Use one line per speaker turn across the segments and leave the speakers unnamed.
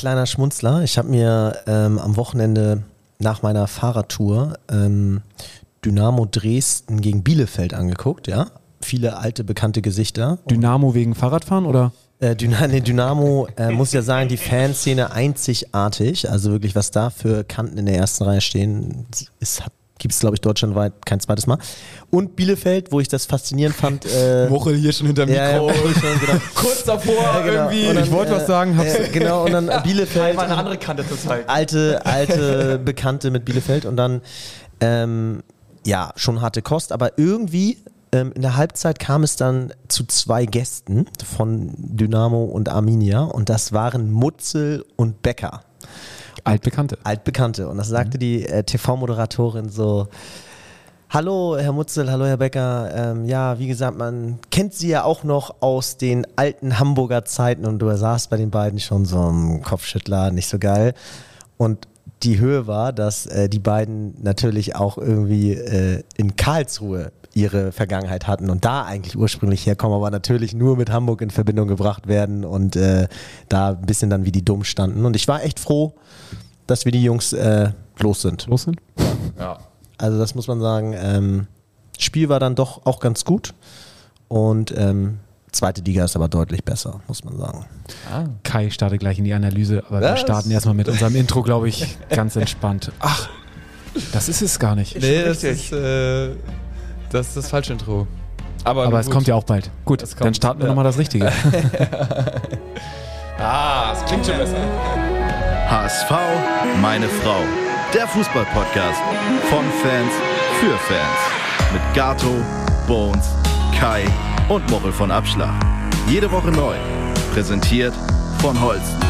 kleiner Schmunzler. Ich habe mir ähm, am Wochenende nach meiner Fahrradtour ähm, Dynamo Dresden gegen Bielefeld angeguckt, ja. Viele alte, bekannte Gesichter.
Dynamo wegen Fahrradfahren oder?
Äh, Dyna nee, Dynamo, äh, muss ja sagen, die Fanszene einzigartig. Also wirklich, was da für Kanten in der ersten Reihe stehen, ist, gibt es, glaube ich, deutschlandweit kein zweites Mal. Und Bielefeld, wo ich das faszinierend fand. Äh,
Woche hier schon hinter dem
ja, ja,
Mikro.
schon, genau.
Kurz davor
Ja, genau.
irgendwie.
Und dann,
ich wollte was
äh,
sagen. Hab's
äh, genau, und dann Bielefeld.
Mal eine andere Kante zu zeigen.
alte, alte Bekannte mit Bielefeld und dann, ähm, ja, schon harte Kost, aber irgendwie ähm, in der Halbzeit kam es dann zu zwei Gästen von Dynamo und Arminia und das waren Mutzel und Becker,
Altbekannte.
altbekannte. Und das sagte die äh, TV-Moderatorin so. Hallo, Herr Mutzel, hallo, Herr Becker. Ähm, ja, wie gesagt, man kennt Sie ja auch noch aus den alten Hamburger Zeiten und du saßt bei den beiden schon so im Kopfschüttler, nicht so geil. Und die Höhe war, dass äh, die beiden natürlich auch irgendwie äh, in Karlsruhe ihre Vergangenheit hatten und da eigentlich ursprünglich herkommen, aber natürlich nur mit Hamburg in Verbindung gebracht werden und äh, da ein bisschen dann wie die dumm standen. Und ich war echt froh, dass wir die Jungs äh, los sind.
Los sind?
Ja.
Also das muss man sagen. Ähm, Spiel war dann doch auch ganz gut und ähm, zweite Liga ist aber deutlich besser, muss man sagen.
Kai startet gleich in die Analyse, aber wir
Was?
starten erstmal mit unserem Intro, glaube ich, ganz entspannt. Ach, das ist es gar nicht.
Nee, das ist, äh, das ist das falsche Intro. Aber,
Aber es kommt ja auch bald. Gut,
Es
dann
kommt,
starten wir
ja.
nochmal das Richtige.
Ah, es klingt schon besser.
HSV, meine Frau. Der Fußball-Podcast von Fans für Fans. Mit Gato, Bones, Kai und Mochel von Abschlag. Jede Woche neu. Präsentiert von Holsten.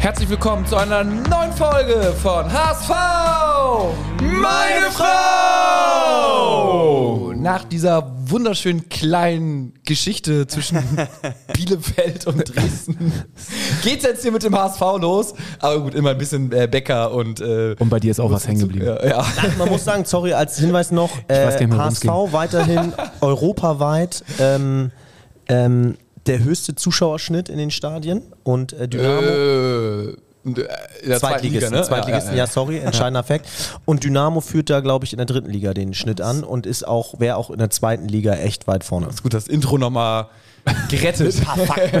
Herzlich willkommen zu einer neuen Folge von HSV, meine Frau! Nach dieser wunderschönen kleinen Geschichte zwischen Bielefeld und Dresden geht's jetzt hier mit dem HSV los. Aber gut, immer ein bisschen äh, Bäcker und äh,
Und bei dir ist auch was hängen geblieben.
Ja, ja.
Man muss sagen, sorry, als Hinweis noch, äh,
nicht
HSV weiterhin europaweit ähm, ähm, der höchste Zuschauerschnitt in den Stadien und äh, Dynamo
Äh, in der zweiten
Zweitligisten,
Liga, ne?
Zweitligisten, ja, sorry, entscheidender Fakt. Und Dynamo führt da, glaube ich, in der dritten Liga den Schnitt an und ist auch, wäre auch in der zweiten Liga echt weit vorne.
Ist gut, das Intro nochmal gerettet.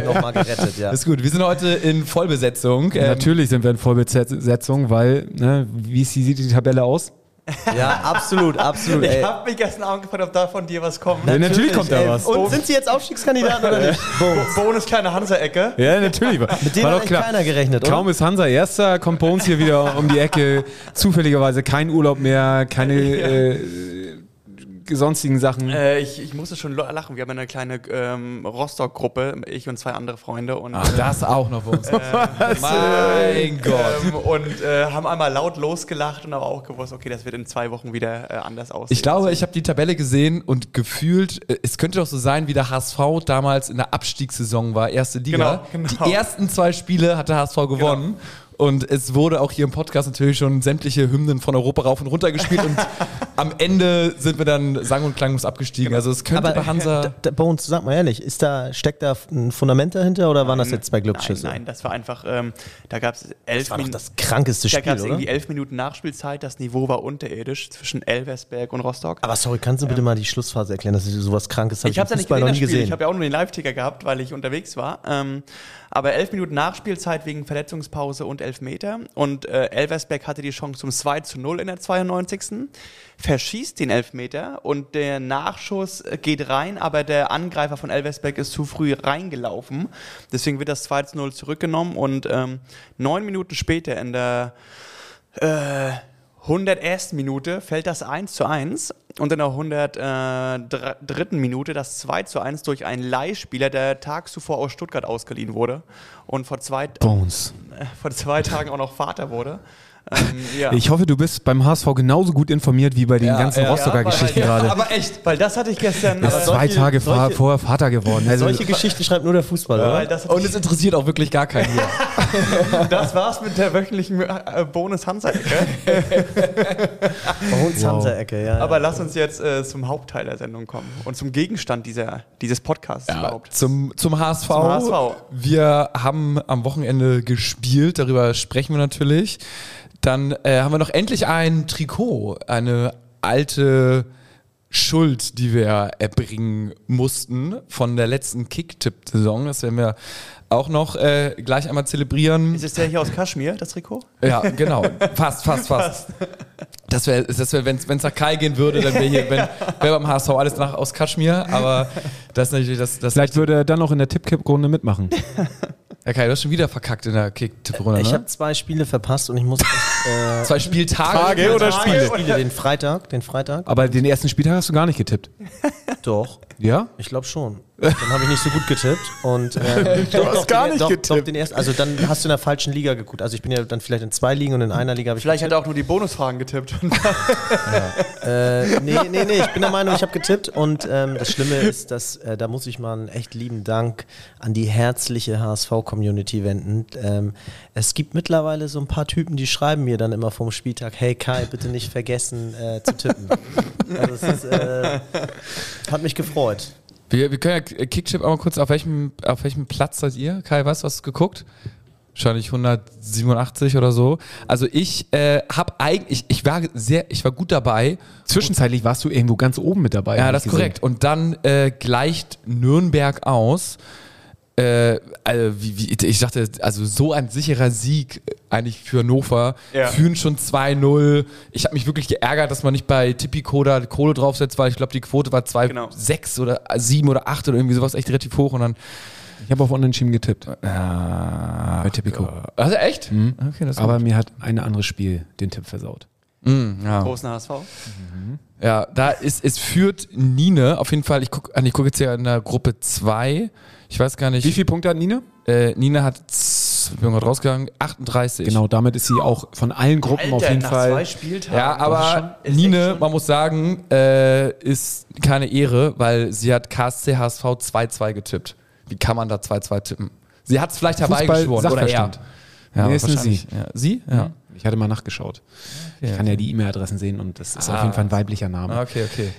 Nochmal gerettet, ja.
Ist gut. Wir sind heute in Vollbesetzung. Ähm,
Natürlich sind wir in Vollbesetzung, weil, ne, wie sieht die Tabelle aus?
Ja, absolut, absolut.
Ich habe mich gestern Abend gefragt, ob da von dir was kommt.
Ja, natürlich kommt da
ey.
was.
Und sind sie jetzt Aufstiegskandidaten oder nicht? Bones.
Bonus kleine Hansa-Ecke.
Ja, natürlich.
Mit dem hat echt keiner gerechnet, oder?
Kaum ist Hansa Erster, kommt Bones hier wieder um die Ecke. Zufälligerweise kein Urlaub mehr, keine äh, sonstigen Sachen.
Äh, ich, ich musste schon lachen. Wir haben eine kleine ähm, Rostock-Gruppe, ich und zwei andere Freunde. Und,
Ach, das auch noch bei uns. mein Gott.
ähm, und äh, haben einmal laut losgelacht und aber auch gewusst, okay, das wird in zwei Wochen wieder äh, anders aussehen.
Ich glaube, ich habe die Tabelle gesehen und gefühlt, äh, es könnte doch so sein, wie der HSV damals in der Abstiegssaison war, erste Liga.
Genau, genau.
Die ersten zwei Spiele hat der HSV gewonnen. Und es wurde auch hier im Podcast natürlich schon sämtliche Hymnen von Europa rauf und runter gespielt und am Ende sind wir dann sang- und klanglos abgestiegen. Also es könnte bei Hansa.
d- d- Bones, sag mal ehrlich, ist da, steckt da ein Fundament dahinter oder waren das jetzt zwei Glücksschüsse?
Nein, nein, das war einfach, ähm, da gab es elf
Das war doch
Minuten.
das krankeste
Da
Spiel,
gab es irgendwie elf Minuten Nachspielzeit. Das Niveau war unterirdisch zwischen Elversberg und Rostock.
Aber sorry, kannst du bitte mal die Schlussphase erklären? Das ist sowas Krankes, habe
ich habe es ja nicht gesehen,
noch nie gesehen.
Ich habe ja auch nur den Live-Ticker gehabt, weil ich unterwegs war. Ähm, aber elf Minuten Nachspielzeit wegen Verletzungspause und Elfmeter. Und äh, Elversberg hatte die Chance zum 2 zu 0 in der 92. Verschießt den Elfmeter und der Nachschuss äh, geht rein, aber der Angreifer von Elversberg ist zu früh reingelaufen. Deswegen wird das 2 zu 0 zurückgenommen und ähm, neun Minuten später in der äh, 101. Minute fällt das 1 zu 1 und in der 103. Minute das 2 zu 1 durch einen Leihspieler, der tags zuvor aus Stuttgart ausgeliehen wurde und vor zwei,
Bones.
vor zwei Tagen auch noch Vater wurde. Ja.
Ich hoffe, du bist beim HSV genauso gut informiert wie bei den
Ja,
ganzen
ja,
Rostocker
ja, aber-
Geschichten
ja,
gerade.
Aber echt.
Weil das hatte ich gestern.
Er ist zwei
solche-
Tage vor-
solche-
vorher Vater geworden. Also,
Solche Geschichten schreibt nur der Fußball,
weil
oder?
das,
Und es interessiert auch wirklich gar keinen hier.
das war's mit der wöchentlichen äh, Bonus Hansa-Ecke.
Bei uns Hansa-Ecke, ja.
Aber lass uns jetzt äh, zum Hauptteil der Sendung kommen und zum Gegenstand dieser, dieses Podcasts überhaupt.
Zum, zum HSV.
Zum HSV.
Wir haben am Wochenende gespielt, darüber sprechen wir natürlich. Dann äh, haben wir noch endlich ein Trikot, eine alte Schuld, die wir erbringen mussten von der letzten Kicktipp-Saison. Das werden wir auch noch äh, gleich einmal zelebrieren.
Ist es der hier aus Kaschmir, das Trikot?
Ja, genau. Fast, fast, fast. Das wäre, das wär, wenn es nach Kai gehen würde, dann wäre hier, wenn, wär beim HSV alles nach aus Kaschmir. Aber das ist natürlich das. das
vielleicht würde er dann noch in der Tippkipp-Runde mitmachen.
ja, Kai, du hast schon wieder verkackt in der Kick-Tipp-Runde.
ich
Ne?
habe zwei Spiele verpasst und ich muss. Äh,
Zwei Spieltage.
Tage oder
Spiele,
Spiele?
Spiele, den Freitag, den Freitag.
Aber den ersten Spieltag hast du gar nicht getippt.
Doch.
Ja?
Ich glaube schon. Dann habe ich nicht so gut getippt. Und, ähm, du
hast gar nicht
doch,
getippt.
Doch, den ersten, also dann hast du in der falschen Liga geguckt. Also ich bin ja dann vielleicht in zwei Ligen und in einer Liga habe ich
Vielleicht hat er auch nur die Bonusfragen getippt.
Äh, nee, nee, nee, ich bin der Meinung, ich habe getippt und ähm, das Schlimme ist, dass äh, da muss ich mal einen echt lieben Dank an die herzliche HSV-Community wenden. Ähm, es gibt mittlerweile so ein paar Typen, die schreiben mir dann immer vom Spieltag, hey Kai, bitte nicht vergessen äh, zu tippen. Also es ist, äh, hat mich gefreut.
Wir, wir können ja Kickchip auch mal kurz, auf welchem, auf welchem Platz seid ihr? Kai, du, hast du geguckt? Wahrscheinlich 187 oder so. Also ich äh, habe eigentlich, ich war sehr, ich war gut dabei.
Zwischenzeitlich warst du irgendwo ganz oben mit dabei.
Ja, das ist korrekt. Und dann äh, gleicht Nürnberg aus. Äh, also wie, wie, ich dachte, also so ein sicherer Sieg äh, eigentlich für Hannover.
Ja.
Führen schon 2-0. Ich habe mich wirklich geärgert, dass man nicht bei Tipico da Kohle draufsetzt, weil ich glaube, die Quote war 2,
Genau.
6 oder 7 oder 8 oder irgendwie sowas echt relativ hoch. Und dann,
Ich habe auf Unentschieden getippt.
ja,
Bei Tipico.
Also echt? Okay, das ist
Aber
gut.
mir hat ein anderes Spiel den Tipp versaut.
Mm, ja.
Großen HSV.
Ja, da ist, es führt Nine, auf jeden Fall, ich gucke ich guck jetzt hier in der Gruppe 2. Ich weiß gar nicht.
Wie viele Punkte hat Nina?
Äh, Nina hat, ich bin gerade rausgegangen, 38.
Genau, damit ist sie auch von allen Gruppen auf jeden
nach
Fall.
zwei Spieltagen.
Ja, aber
schon-
man muss sagen, äh, ist keine Ehre, weil sie hat KSC HSV 2-2 getippt. Wie kann man da 2-2 tippen? Sie hat es vielleicht herbeigeschworen. Oder er. Ja,
Nee, ist
wahrscheinlich.
sie.
Ja. Sie? Ja.
Ich hatte mal nachgeschaut. Ich kann ja die E-Mail-Adressen sehen und das ist auf
Ah.
jeden Fall ein weiblicher Name.
Okay, okay.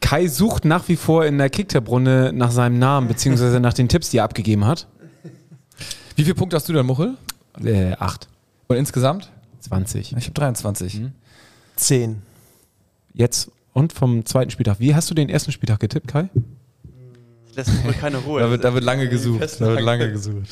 Kai sucht nach wie vor in der Kicktipp-Runde nach seinem Namen, beziehungsweise nach den Tipps, die er abgegeben hat.
Wie viele Punkte hast du denn, Muchel?
Äh, 8,
Und insgesamt?
20.
Ich habe 23.
Zehn.
Jetzt und vom zweiten Spieltag. Wie hast du den ersten Spieltag getippt, Kai?
Lässt uns wohl keine Ruhe.
Da wird, da wird lange gesucht. Da wird lange gesucht.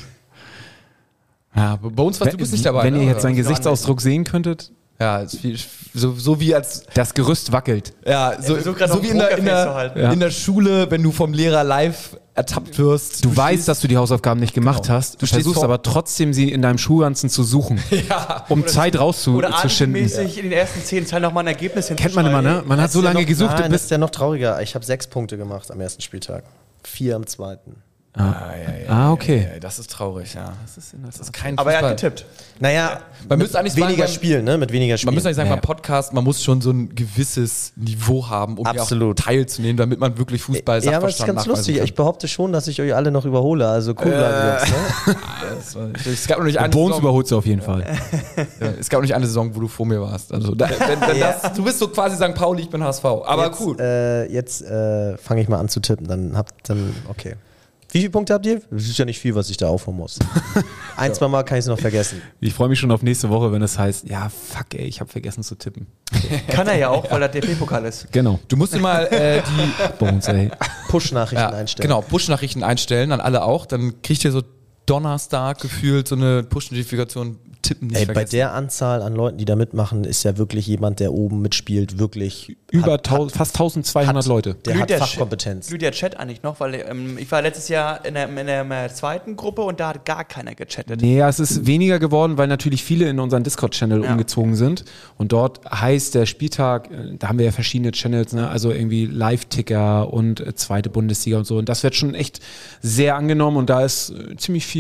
Ja, bei uns warst du bist nicht dabei.
Wenn
ne,
ihr jetzt seinen Gesichtsausdruck sehen könntet,
Ja, viel, so, so wie als
das Gerüst wackelt.
ja, so, so wie in der, in,
zu
der,
halten.
Ja.
in der Schule, wenn du vom Lehrer live ertappt wirst.
Du, weißt, dass du die Hausaufgaben nicht gemacht
Genau.
hast. Du
Du
versuchst aber trotzdem, sie in deinem Schuhranzen zu suchen, um Zeit
Oder
rauszuschinden.
mäßig in den ersten zehn Zeilen nochmal ein Ergebnis
Kennt man immer, ne? Man hat so
ja
lange
noch,
gesucht,
Nein, das ist ja noch trauriger. Ich habe sechs Punkte gemacht am ersten Spieltag. Vier am zweiten.
Ah, ja, ja,
Ah, okay.
ja, das ist traurig, ja. Das ist, das ist kein
Aber er hat getippt.
Naja,
Man müsste eigentlich
weniger spielen, ne? Mit weniger Spielen.
Man muss eigentlich sagen, beim Podcast, man muss schon so ein gewisses Niveau haben, um
Absolut.
auch teilzunehmen, damit man wirklich Fußball
ja, aber es ist ganz lustig. Ich behaupte schon, dass ich euch alle noch überhole. Also cool bleiben, Jungs. Ne?
kann. Das Es gab noch nicht eine
Bones
Saison,
überholt sie auf jeden Fall.
ja, es gab noch nicht eine Saison, wo du vor mir warst. Also, da, wenn, wenn das, du bist so quasi St. Pauli, ich bin HSV. Aber
jetzt,
cool.
Äh, jetzt äh, fange ich mal an zu tippen. Dann habt dann okay. Wie viele Punkte habt ihr? Das ist ja nicht viel, was ich da aufholen muss. Ein, zwei Mal kann ich es noch vergessen.
Ich freue mich schon auf nächste Woche, wenn es heißt, ja, fuck ey, ich habe vergessen zu tippen.
Kann er ja auch, weil er DP-Pokal ist.
Genau.
Du musst mal äh, die
Bones.
Push-Nachrichten
ja,
einstellen.
genau, Push-Nachrichten einstellen, an alle auch. Dann kriegt ihr so Donnerstag gefühlt so eine Push-Notifikation, tippen nicht
Ey, bei der Anzahl an Leuten, die da mitmachen, ist ja wirklich jemand, der oben mitspielt, wirklich
Über
hat,
tau- fast 1200
hat-
Leute.
Der
Glüht
hat
der
Fachkompetenz.
Glüht der Chat eigentlich noch, weil ähm, ich war letztes Jahr in der, in, der, zweiten Gruppe und da hat gar keiner gechattet.
Nee, ja, es ist weniger geworden, weil natürlich viele in unseren Discord-Channel
Ja.
umgezogen sind. Und dort heißt der Spieltag, äh, da haben wir ja verschiedene Channels, ne? also irgendwie Live-Ticker und äh, zweite Bundesliga und so. Und das wird schon echt sehr angenommen und da ist äh, ziemlich viel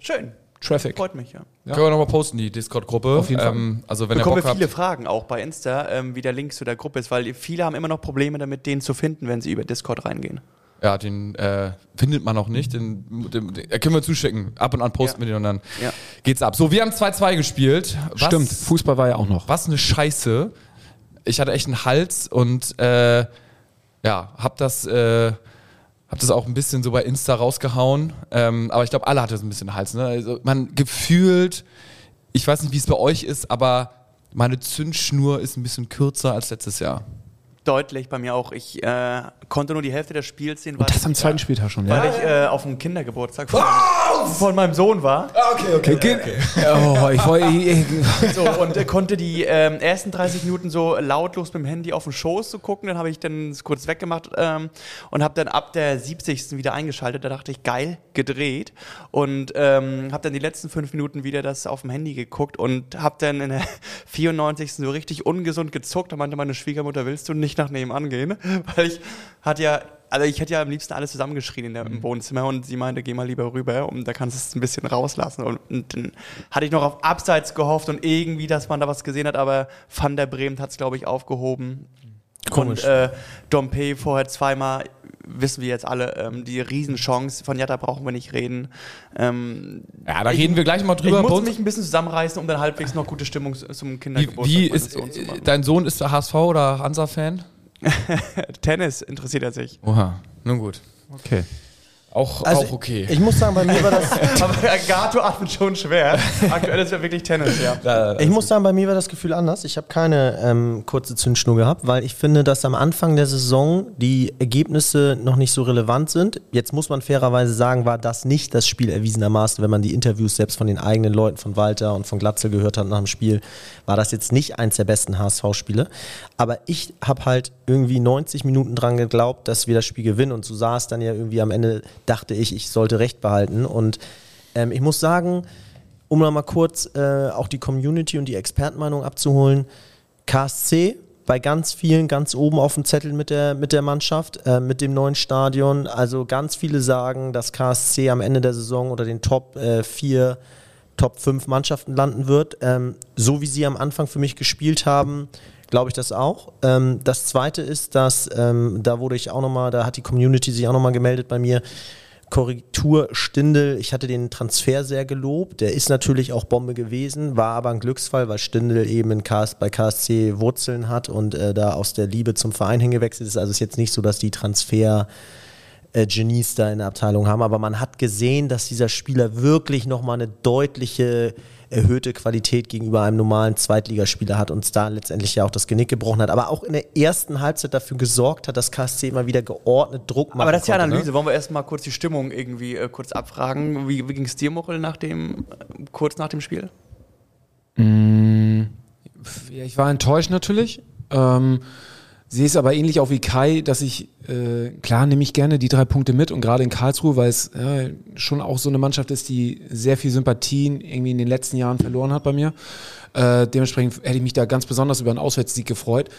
Schön.
Traffic.
Freut mich, ja.
Ja.
Können wir nochmal posten, die Discord-Gruppe.
Auf jeden Fall.
Ähm, also wenn ihr
bekommen
Bock
wir viele
habt.
Fragen auch bei Insta, ähm, wie der Link zu der Gruppe ist, weil viele haben immer noch Probleme damit, den zu finden, wenn sie über Discord reingehen.
Ja, den äh, findet man noch nicht. Den, den, den können wir zuschicken. Ab und an posten
Ja.
wir den und dann
Ja.
geht's ab. So, wir haben 2-2 gespielt. Was,
Stimmt, Fußball war ja auch noch.
Was eine Scheiße. Ich hatte echt einen Hals und äh, ja, hab das, äh, hab das auch ein bisschen so bei Insta rausgehauen. Ähm, aber ich glaube, alle hatten so ein bisschen Hals. Ne? Also man gefühlt, ich weiß nicht, wie es bei euch ist, aber meine Zündschnur ist ein bisschen kürzer als letztes Jahr.
Deutlich bei mir auch. Ich äh, konnte nur die Hälfte des Spiels sehen, weil,
Das am
ich,
zweiten Spieltag schon, ja.
weil ich äh, auf dem Kindergeburtstag von, von meinem Sohn war.
Okay, Oh, ich wollte. ich- ich-
So, und äh, konnte die ähm, ersten 30 Minuten so lautlos mit dem Handy auf dem Schoß so gucken. Dann habe ich dann es kurz weggemacht ähm, und habe dann ab der 70. wieder eingeschaltet. Da dachte ich, geil, gedreht. Und ähm, habe dann die letzten fünf Minuten wieder das auf dem Handy geguckt und habe dann in der 94. so richtig ungesund gezuckt. Da meinte meine Schwiegermutter, willst du nicht nach nebenan gehen? Weil ich hatte ja also ich hätte ja am liebsten alles zusammengeschrien in der, im Wohnzimmer und sie meinte, geh mal lieber rüber und da kannst du es ein bisschen rauslassen. Und, und dann hatte ich noch auf Abseits gehofft und irgendwie, dass man da was gesehen hat, aber Van der Bremt hat es, glaube ich, aufgehoben.
Komisch.
Und äh, Dompe vorher zweimal, wissen wir jetzt alle, ähm, die Riesenchance. Von Jatta brauchen wir nicht reden. Ähm,
Ja, da reden wir gleich mal drüber.
ich muss
uns-
mich ein bisschen zusammenreißen, um dann halbwegs noch gute Stimmung zum
wie,
Kindergeburtstag
wie
meines
ist,
zu machen.
dein Sohn ist der HSV oder Hansa-Fan?
Tennis interessiert er sich.
Oha, nun gut.
Okay.
Auch,
Also
auch okay.
Ich muss sagen, bei mir war das,
Aber Gato atmet schon schwer. Aktuell ist ja wirklich Tennis, ja.
ich muss sagen, bei mir war das Gefühl anders. Ich habe keine ähm, kurze Zündschnur gehabt, weil ich finde, dass am Anfang der Saison die Ergebnisse noch nicht so relevant sind. Jetzt muss man fairerweise sagen, war das nicht das Spiel erwiesenermaßen, wenn man die Interviews selbst von den eigenen Leuten von Walter und von Glatzel gehört hat nach dem Spiel, war das jetzt nicht eins der besten HSV-Spiele. Aber ich habe halt irgendwie 90 Minuten dran geglaubt, dass wir das Spiel gewinnen und so es dann ja irgendwie am Ende, dachte ich, ich sollte recht behalten und ähm, ich muss sagen, um noch mal kurz äh, auch die Community und die Expertenmeinung abzuholen, KSC bei ganz vielen ganz oben auf dem Zettel mit der, mit der Mannschaft, äh, mit dem neuen Stadion. Also ganz viele sagen, dass KSC am Ende der Saison unter den Top äh, 4, Top 5 Mannschaften landen wird. Ähm, so wie sie am Anfang für mich gespielt haben, glaube ich das auch. Ähm, das zweite ist, dass ähm, da wurde ich auch nochmal, da hat die Community sich auch nochmal gemeldet bei mir. Korrektur Stindel, ich hatte den Transfer sehr gelobt. Der ist natürlich auch Bombe gewesen, war aber ein Glücksfall, weil Stindel eben in KS, bei KSC Wurzeln hat und äh, da aus der Liebe zum Verein hingewechselt ist. Also es ist jetzt nicht so, dass die Transfer äh, da in der Abteilung haben, aber man hat gesehen, dass dieser Spieler wirklich nochmal eine deutliche erhöhte Qualität gegenüber einem normalen Zweitligaspieler hat uns da letztendlich ja auch das Genick gebrochen hat, aber auch in der ersten Halbzeit dafür gesorgt hat, dass KSC immer wieder geordnet Druck macht.
Aber das ist ja Analyse. Wollen wir erstmal kurz die Stimmung irgendwie äh, kurz abfragen? Wie, wie ging es dir, Muchel, nach dem, äh, kurz nach dem Spiel?
Ja, ich war enttäuscht natürlich. Ähm, sehe es aber ähnlich auch wie Kai, dass ich, äh, klar nehme ich gerne die drei Punkte mit und gerade in Karlsruhe, weil es äh, schon auch so eine Mannschaft ist, die sehr viel Sympathien irgendwie in den letzten Jahren verloren hat bei mir. Äh, dementsprechend hätte ich mich da ganz besonders über einen Auswärtssieg gefreut.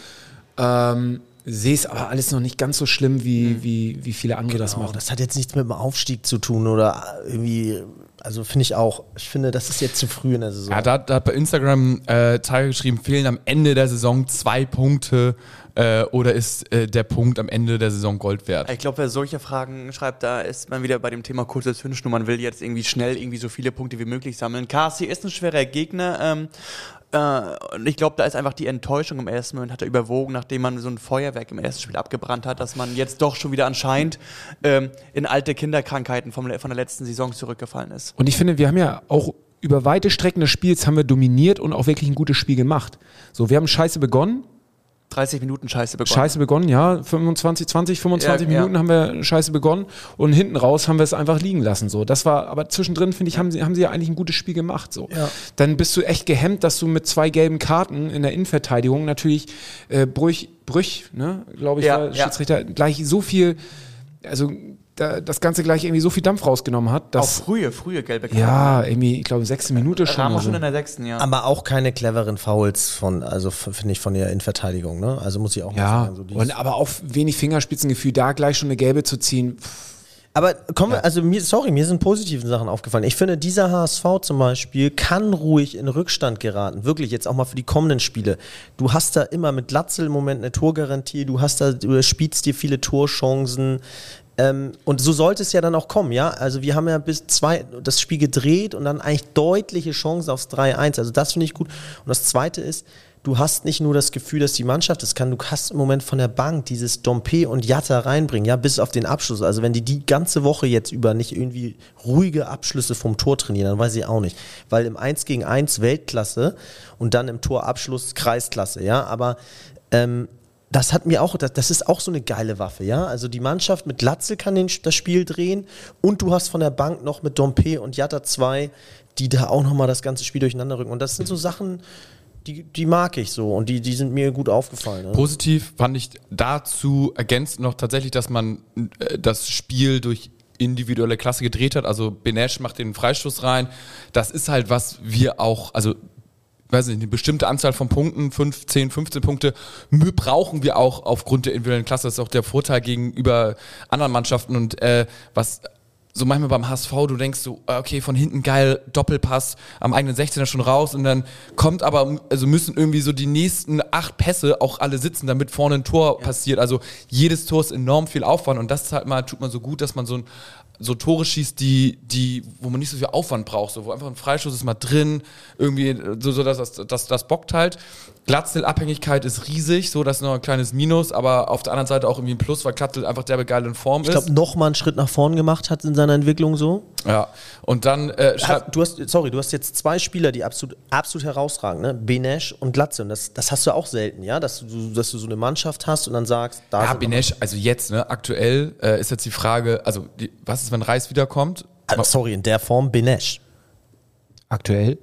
Ähm, sehe es aber alles noch nicht ganz so schlimm, wie, wie, wie viele andere das
Genau,
machen.
das hat jetzt nichts mit dem Aufstieg zu tun oder irgendwie, also finde ich auch, ich finde, das ist jetzt zu früh in der Saison.
Ja, da, da hat bei Instagram äh, Tiger geschrieben, fehlen am Ende der Saison zwei Punkte äh, oder ist äh, der Punkt am Ende der Saison Gold wert?
Ich glaube, wer solche Fragen schreibt, da ist man wieder bei dem Thema kurze Zündschnur. Man will jetzt irgendwie schnell irgendwie so viele Punkte wie möglich sammeln. KSC ist ein schwerer Gegner. Ähm, äh, und ich glaube, da ist einfach die Enttäuschung im ersten Moment hat er überwogen, nachdem man so ein Feuerwerk im ersten Spiel abgebrannt hat, dass man jetzt doch schon wieder anscheinend ähm, in alte Kinderkrankheiten vom, von der letzten Saison zurückgefallen ist.
Und ich finde, wir haben ja auch über weite Strecken des Spiels haben wir dominiert und auch wirklich ein gutes Spiel gemacht. So, wir haben scheiße begonnen,
30 Minuten Scheiße begonnen.
scheiße begonnen, ja, 25, 20, 25
Ja, ja.
Minuten haben wir scheiße begonnen und hinten raus haben wir es einfach liegen lassen. So, das war, aber zwischendrin finde ich, haben sie, haben sie ja eigentlich ein gutes Spiel gemacht. So,
Ja.
dann bist du echt gehemmt, dass du mit zwei gelben Karten in der Innenverteidigung natürlich äh, Brüch, Brüch, ne, glaube ich,
Ja,
war
ja.
Schiedsrichter gleich so viel, also da, das Ganze gleich irgendwie so viel Dampf rausgenommen hat,
Auch
dass
frühe, frühe gelbe Karte.
ja, irgendwie, ich glaube, sechste Minute schon.
Ramos schon in der sechsten, ja.
Aber auch keine cleveren Fouls von, also finde ich von der Innenverteidigung, ne? Also muss ich auch mal
Ja,
sagen. So
und, aber auch wenig Fingerspitzengefühl, da gleich schon eine gelbe zu ziehen. pff,
Aber kommen wir, also mir, sorry, mir sind positive Sachen aufgefallen. Ich finde, dieser HSV zum Beispiel kann ruhig in Rückstand geraten. Wirklich, jetzt auch mal für die kommenden Spiele. Du hast da immer mit Latzel im Moment eine Torgarantie, du hast da, du spielst dir viele Torchancen. Ähm, und so sollte es ja dann auch kommen, ja. Also wir haben ja bis zwei das Spiel gedreht und dann eigentlich deutliche Chancen aufs 3-1. Also das finde ich gut. Und das zweite ist, du hast nicht nur das Gefühl, dass die Mannschaft es kann, du hast im Moment von der Bank dieses Dompe und Jatta reinbringen, ja, bis auf den Abschluss. Also wenn die die ganze Woche jetzt über nicht irgendwie ruhige Abschlüsse vom Tor trainieren, dann weiß ich auch nicht. Weil im 1 gegen 1 Weltklasse und dann im Torabschluss Kreisklasse, ja, aber ähm, das hat mir auch, das, das, ist auch so eine geile Waffe, ja. Also die Mannschaft mit Latze kann den, das Spiel drehen und du hast von der Bank noch mit Dompe und Jatta zwei, die da auch nochmal das ganze Spiel durcheinander rücken. Und das sind so Sachen, die, die mag ich so und die, die sind mir gut aufgefallen. Ne?
Positiv fand ich dazu ergänzt noch tatsächlich, dass man äh, das Spiel durch individuelle Klasse gedreht hat. Also Benesch macht den Freistoß rein. Das ist halt, was wir auch, also weiß nicht, eine bestimmte Anzahl von Punkten, 5, 10, 15 Punkte, brauchen wir auch aufgrund der individuellen Klasse. Das ist auch der Vorteil gegenüber anderen Mannschaften und äh, was so manchmal beim HSV, du denkst so, ah, okay, von hinten geil, Doppelpass am eigenen 16er schon raus und dann kommt aber, also müssen irgendwie so die nächsten acht Pässe auch alle sitzen, damit vorne ein Tor ja. passiert. Also jedes Tor ist enorm viel Aufwand und das ist halt mal, tut man so gut, dass man so ein so Tore schießt, die, die, wo man nicht so viel Aufwand braucht, so, wo einfach ein Freischuss ist mal drin, irgendwie, so, so dass das, das, das bockt halt. Glatzel-Abhängigkeit ist riesig, so das ist noch ein kleines Minus, aber auf der anderen Seite auch irgendwie ein Plus, weil Glatzel einfach derbe geil in Form
ich glaub, ist. Ich glaube, nochmal einen Schritt nach vorn gemacht hat in seiner Entwicklung so.
Ja, und dann äh,
du hast, sorry, du hast jetzt zwei Spieler, die absolut, absolut herausragen, ne? Benesch und Glatzel. Und das, das hast du auch selten, ja, dass du, dass du so eine Mannschaft hast und dann sagst,
da Ja, Benesch, also jetzt, ne, aktuell äh, ist jetzt die Frage, also die, was ist, wenn Reis wiederkommt?
Also, sorry, in der Form Benesch.
Aktuell?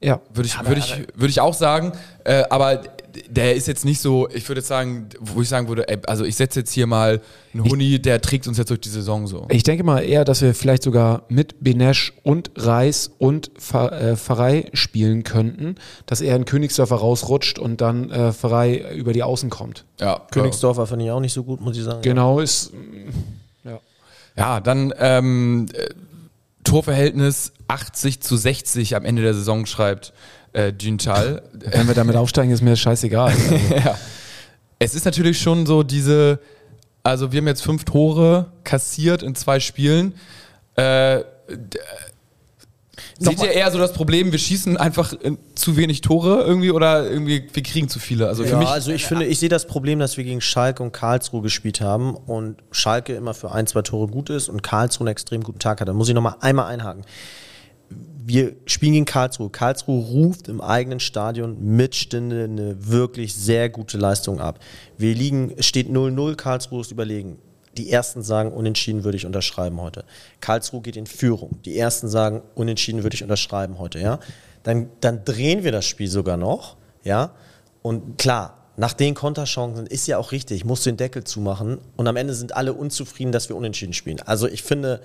Ja, würde ich, würde ich, würde ich auch sagen. Äh, aber der ist jetzt nicht so, ich würde jetzt sagen, wo ich sagen würde, ey, also ich setze jetzt hier mal einen Huni, der trägt uns jetzt durch die Saison so.
Ich denke mal eher, dass wir vielleicht sogar mit Benesch und Reis und äh, Pfarrei spielen könnten, dass er in Königsdörfer rausrutscht und dann äh, Pfarrei über die Außen kommt.
Ja, Königsdorfer ja. finde ich auch nicht so gut, muss ich sagen.
Genau, ist.
Ja, ja dann ähm, äh, Torverhältnis 80 zu 60 am Ende der Saison schreibt äh, Junchal.
Wenn wir damit aufsteigen, ist mir das scheißegal. ja.
Es ist natürlich schon so diese, also wir haben jetzt fünf Tore kassiert in zwei Spielen. Äh, Seht ihr eher so das Problem, wir schießen einfach zu wenig Tore irgendwie oder irgendwie wir kriegen zu viele?
Also für ja, mich also ich finde, ich sehe das Problem, dass wir gegen Schalke und Karlsruhe gespielt haben und Schalke immer für ein, zwei Tore gut ist und Karlsruhe einen extrem guten Tag hat. Da muss ich nochmal einmal einhaken. Wir spielen gegen Karlsruhe. Karlsruhe ruft im eigenen Stadion mit Stinde eine wirklich sehr gute Leistung ab. Wir liegen, es steht 0-0, Karlsruhe ist überlegen. Die ersten sagen, unentschieden würde ich unterschreiben heute. Karlsruhe geht in Führung. Die ersten sagen, unentschieden würde ich unterschreiben heute, ja. Dann, dann drehen wir das Spiel sogar noch, ja. Und klar, nach den Konterchancen ist ja auch richtig, musst du den Deckel zumachen. Und am Ende sind alle unzufrieden, dass wir unentschieden spielen. Also ich finde,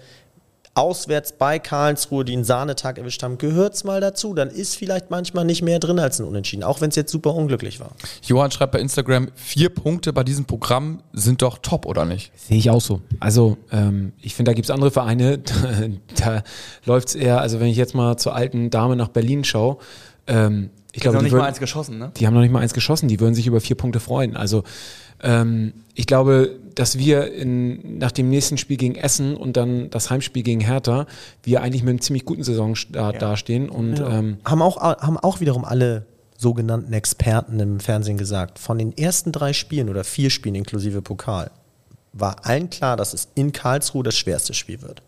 auswärts bei Karlsruhe, die einen Sahnetag erwischt haben, gehört es mal dazu. Dann ist vielleicht manchmal nicht mehr drin als ein Unentschieden, auch wenn es jetzt super unglücklich war.
Johann schreibt bei Instagram, vier Punkte bei diesem Programm sind doch top, oder nicht?
Sehe ich auch so. Also ähm, ich finde, da gibt es andere Vereine, da, da läuft es eher, also wenn ich jetzt mal zur alten Dame nach Berlin schaue, ähm, ich glaube,
die,
die,
haben noch nicht mal eins geschossen, ne?
Die haben noch nicht mal eins geschossen, die würden sich über vier Punkte freuen. Also ähm, ich glaube, dass wir in, nach dem nächsten Spiel gegen Essen und dann das Heimspiel gegen Hertha, wir eigentlich mit einem ziemlich guten Saisonstart ja. dastehen. Und, ja. ähm,
haben, auch, haben auch wiederum alle sogenannten Experten im Fernsehen gesagt, von den ersten drei Spielen oder vier Spielen inklusive Pokal, war allen klar, dass es in Karlsruhe das schwerste Spiel wird.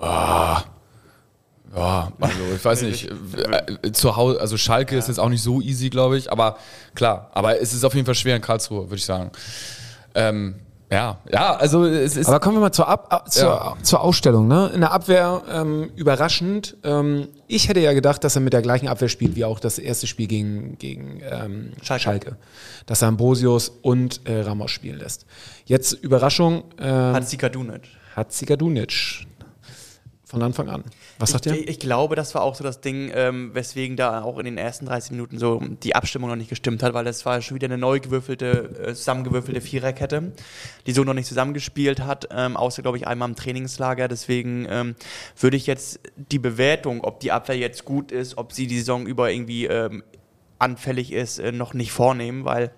Oh. Ja, also ich weiß nicht. Äh, zu Hause, also Schalke ja. ist jetzt auch nicht so easy, glaube ich, aber klar, aber es ist auf jeden Fall schwer in Karlsruhe, würde ich sagen. Ähm, ja, ja, also es ist.
Aber kommen wir mal zur, Ab zur, ja. zur Ausstellung. Ne? In der Abwehr ähm, überraschend. Ähm, ich hätte ja gedacht, dass er mit der gleichen Abwehr spielt wie auch das erste Spiel gegen, gegen ähm, Schalke. Schalke. Dass er Ambrosius und äh, Ramos spielen lässt. Jetzt Überraschung.
Ähm, Hat Sikadunic.
Hat Sikadunic. Von Anfang an. Was sagt ihr?
Ich, glaube, das war auch so das Ding, ähm, weswegen da auch in den ersten 30 Minuten so die Abstimmung noch nicht gestimmt hat, weil das war schon wieder eine neu gewürfelte, äh, zusammengewürfelte Viererkette, die so noch nicht zusammengespielt hat, ähm, außer, glaube ich, einmal im Trainingslager. Deswegen ähm, würde ich jetzt die Bewertung, ob die Abwehr jetzt gut ist, ob sie die Saison über irgendwie ähm, anfällig ist, äh, noch nicht vornehmen, weil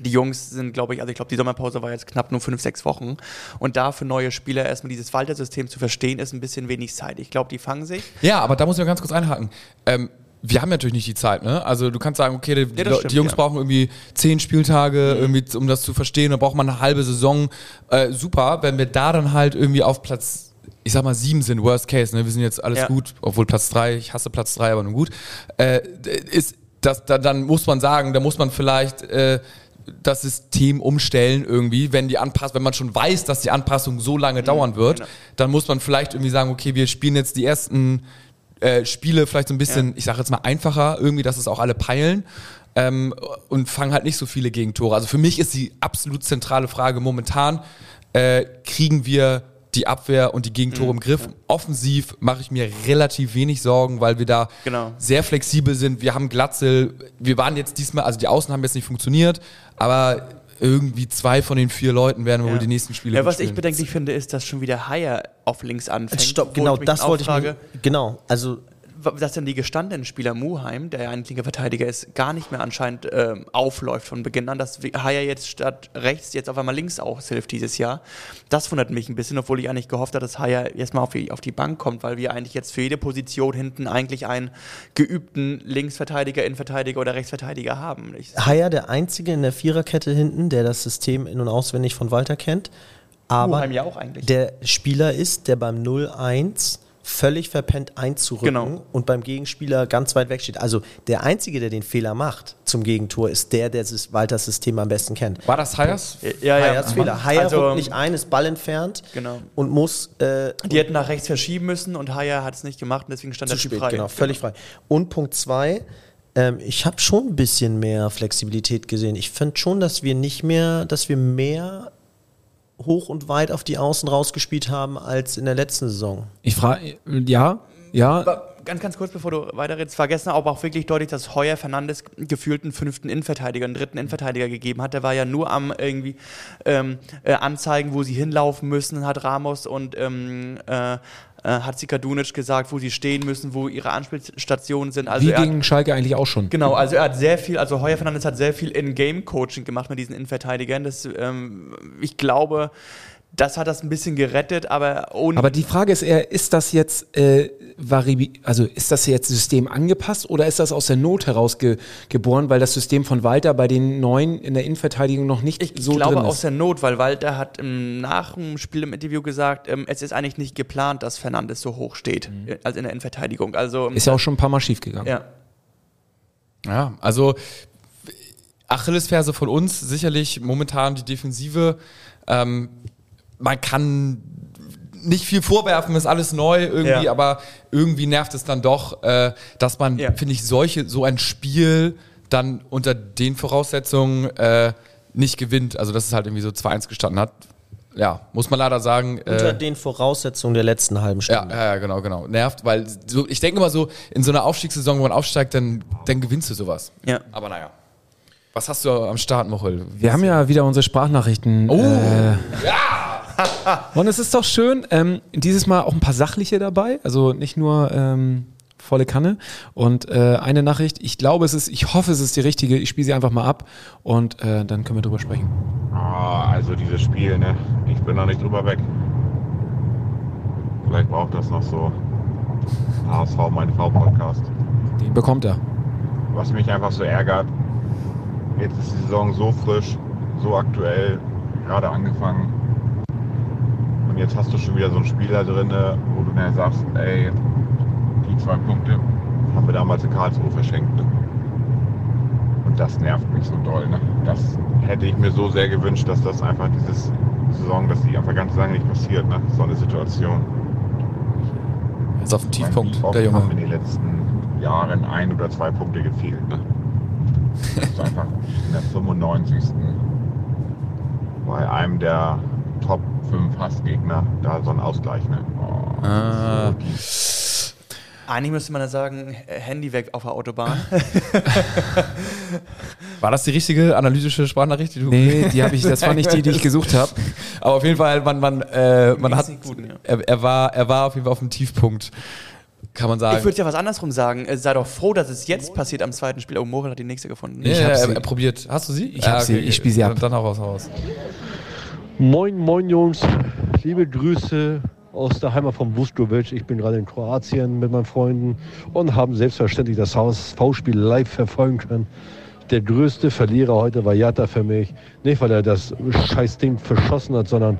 die Jungs sind, glaube ich, also ich glaube, die Sommerpause war jetzt knapp nur fünf, sechs Wochen. Und da für neue Spieler erstmal dieses Walter-System zu verstehen, ist ein bisschen wenig Zeit. Ich glaube, die fangen sich.
Ja, aber da muss ich mal ganz kurz einhaken. Ähm, wir haben natürlich nicht die Zeit, ne? Also du kannst sagen, okay, die,
das stimmt,
die Jungs
ja.
brauchen irgendwie zehn Spieltage, irgendwie, um das zu verstehen, da braucht man eine halbe Saison. Äh, super, wenn wir da dann halt irgendwie auf Platz, ich sag mal, sieben sind, worst case, ne? Wir sind jetzt alles
Ja.
gut, obwohl Platz drei, ich hasse Platz drei, aber nun gut. Äh, ist, das, da, dann muss man sagen, da muss man vielleicht äh, das System umstellen irgendwie, wenn die Anpassung, wenn man schon weiß, dass die Anpassung so lange dauern wird,
genau.
dann muss man vielleicht irgendwie sagen, okay, wir spielen jetzt die ersten äh, Spiele vielleicht so ein bisschen,
Ja.
ich sage jetzt mal einfacher, irgendwie, dass es auch alle peilen. Ähm, und fangen halt nicht so viele Gegentore. Also für mich ist die absolut zentrale Frage momentan, äh, kriegen wir die Abwehr und die Gegentore
Mhm.
im Griff. Offensiv mache ich mir relativ wenig Sorgen, weil wir da
Genau.
sehr flexibel sind. Wir haben Glatzel, wir waren jetzt diesmal, also die Außen haben jetzt nicht funktioniert, aber irgendwie zwei von den vier Leuten werden wohl die nächsten Spiele
Ja, was ich
spielen.
bedenklich finde, ist, dass schon wieder Haier auf links anfängt.
Stopp,
wo
genau,
mich
das wollte ich mir. Genau, also
dass dann die gestandenen Spieler Muheim, der ja ein linker Verteidiger ist, gar nicht mehr anscheinend ähm, aufläuft von Beginn an, dass Haier jetzt statt rechts jetzt auf einmal links aushilft dieses Jahr. Das wundert mich ein bisschen, obwohl ich eigentlich gehofft habe, dass Haier jetzt mal auf die, auf die Bank kommt, weil wir eigentlich jetzt für jede Position hinten eigentlich einen geübten Linksverteidiger, Innenverteidiger oder Rechtsverteidiger haben. Ich,
Haier der Einzige in der Viererkette hinten, der das System in- und auswendig von Walter kennt. Aber
Muheim ja auch eigentlich.
der Spieler ist, der beim 0-1 völlig verpennt einzurücken
Genau.
und beim Gegenspieler ganz weit weg steht. Also der Einzige, der den Fehler macht zum Gegentor, ist der, der das Walters System am besten kennt.
War das Hayers?
ja, ja.
Haiers Fehler. Haier
Also,
rückt nicht ein, ist Ball entfernt
Genau.
und muss äh,
Die hätten nach rechts verschieben müssen und Haier hat es nicht gemacht und deswegen stand
zu
er
spät,
frei.
genau, völlig frei. Und Punkt zwei, ähm, ich habe schon ein bisschen mehr Flexibilität gesehen. Ich finde schon, dass wir nicht mehr, dass wir mehr hoch und weit auf die Außen rausgespielt haben als in der letzten Saison.
Ich frage, ja, ja,
Aber ganz, ganz kurz, bevor du weiterredest, war gestern aber auch wirklich deutlich, dass Heuer Fernandes gefühlt einen fünften Innenverteidiger, einen dritten Innenverteidiger gegeben hat. Der war ja nur am irgendwie ähm, äh, anzeigen, wo sie hinlaufen müssen, hat Ramos und ähm, äh, äh, hat sie Kadunic gesagt, wo sie stehen müssen, wo ihre Anspielstationen sind. Also
wie
hat,
gegen Schalke eigentlich auch schon.
Genau, also er hat sehr viel, also Heuer Fernandes hat sehr viel In-Game-Coaching gemacht mit diesen Innenverteidigern. Das, ähm, ich glaube, das hat das ein bisschen gerettet, aber ohne.
Aber die Frage ist eher, ist das jetzt äh, also ist das jetzt System angepasst oder ist das aus der Not heraus ge geboren, weil das System von Walter bei den Neuen in der Innenverteidigung noch nicht
Ich
so
glaube
drin
aus
ist?
der Not, weil Walter hat im, nach dem Spiel im Interview gesagt, ähm, es ist eigentlich nicht geplant, dass Fernandes so hoch steht, äh, also in der Innenverteidigung. Also
Ist ja auch schon ein paar Mal schiefgegangen.
ja.
Ja, also Achillesferse von uns sicherlich momentan die Defensive. Ähm, man kann nicht viel vorwerfen, ist alles neu irgendwie,
Ja.
aber irgendwie nervt es dann doch, äh, dass man,
Ja.
finde ich, solche, so ein Spiel dann unter den Voraussetzungen äh, nicht gewinnt. Also dass es halt irgendwie so 2-1 gestanden hat. Ja, muss man leider sagen.
Unter
Äh,
den Voraussetzungen der letzten halben
ja,
Stunde.
ja, ja, genau, genau. Nervt, weil so, ich denke immer so, in so einer Aufstiegssaison, wo man aufsteigt, dann, dann gewinnst du sowas.
Ja.
Aber naja. Was hast du am Start, Mochel?
Wir haben ja wieder unsere Sprachnachrichten.
Oh,
äh, Und es ist doch schön, ähm, dieses Mal auch ein paar sachliche dabei, also nicht nur ähm, volle Kanne. Und äh, eine Nachricht, ich glaube, es ist, ich hoffe, es ist die richtige. Ich spiele sie einfach mal ab und äh, dann können wir drüber sprechen.
Ah, also dieses Spiel, ne? Ich bin noch nicht drüber weg. Vielleicht braucht das noch so HSV, meine Frau Podcast.
Den bekommt er.
Was mich einfach so ärgert, jetzt ist die Saison so frisch, so aktuell, gerade angefangen. Und jetzt hast du schon wieder so einen Spieler drin, wo du dann sagst, ey, die zwei Punkte haben wir damals in Karlsruhe verschenkt. Ne? Und das nervt mich so doll. Ne? Das hätte ich mir so sehr gewünscht, dass das einfach dieses Saison, dass die einfach ganz lange nicht passiert, ne? so eine Situation.
Ist auf dem Tiefpunkt,
oft
der
haben
Junge.
in den letzten Jahren ein oder zwei Punkte gefehlt. Ne? Das ist einfach in der 95. bei einem der Top 5 Hassgegner da so ein Ausgleich. Ne? Oh.
Ah.
Eigentlich müsste man ja sagen, äh, Handy weg auf der Autobahn.
War das die richtige analytische Sprachnachricht, die du
Nee, die habe ich, das war nicht die, die ich gesucht habe.
Aber auf jeden Fall, man, man, äh, man hat,
gut, ja.
er, er, war, er war auf jeden Fall auf dem Tiefpunkt, kann man sagen.
Ich würde ja was andersrum sagen. Äh, Sei doch froh, dass es jetzt passiert am zweiten Spiel. Oh, Morel hat die nächste gefunden.
ja,
ich hab
ja,
sie.
er, er probiert. Hast du sie?
Ich hab sie, ich spiel sie ab.
Dann auch raus, raus.
Moin, moin Jungs, liebe Grüße aus der Heimat von Vuskovic. Ich bin gerade in Kroatien mit meinen Freunden und haben selbstverständlich das HSV-Spiel live verfolgen können. Der größte Verlierer heute war Jatta für mich. Nicht, weil er das scheiß Ding verschossen hat, sondern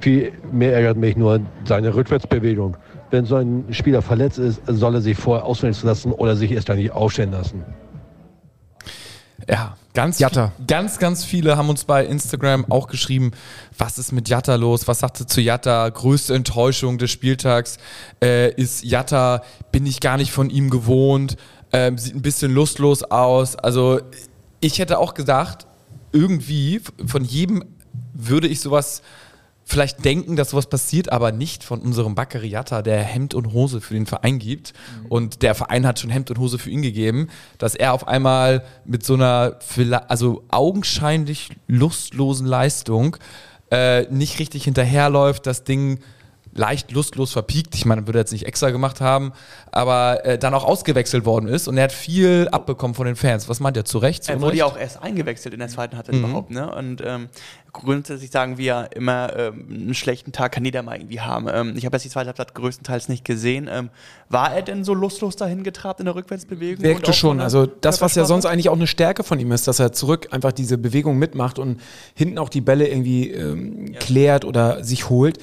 viel mehr ärgert mich nur seine Rückwärtsbewegung. Wenn so ein Spieler verletzt ist, soll er sich vorher auswählen lassen oder sich erst gar nicht aufstellen lassen.
Ja, ganz,
Jatta.
viel- ganz, ganz viele haben uns bei Instagram auch geschrieben, was ist mit Jatta los? Was sagt sie zu Jatta? Größte Enttäuschung des Spieltags äh, ist Jatta, bin ich gar nicht von ihm gewohnt, ähm, sieht ein bisschen lustlos aus. Also ich hätte auch gedacht, irgendwie von jedem würde ich sowas vielleicht denken, dass sowas passiert, aber nicht von unserem Bakary Jatta, der Hemd und Hose für den Verein gibt. Und der Verein hat schon Hemd und Hose für ihn gegeben, dass er auf einmal mit so einer, also augenscheinlich lustlosen Leistung äh, nicht richtig hinterherläuft, das Ding leicht lustlos verpiekt. Ich meine, würde er jetzt nicht extra gemacht haben, aber äh, dann auch ausgewechselt worden ist und er hat viel abbekommen von den Fans. Was meint ihr? Zu Recht? Zu
Er wurde ja auch erst eingewechselt in der zweiten Halbzeit
Mhm.
überhaupt, ne? Und ähm, grundsätzlich sagen wir immer, ähm, einen schlechten Tag kann jeder mal irgendwie haben. Ähm, ich habe jetzt die zweite Halbzeit größtenteils nicht gesehen. Ähm, war er denn so lustlos dahin getrabt in der Rückwärtsbewegung?
Wirkte schon. Also das, was ja sonst eigentlich auch eine Stärke von ihm ist, dass er zurück einfach diese Bewegung mitmacht und hinten auch die Bälle irgendwie ähm, klärt oder sich holt.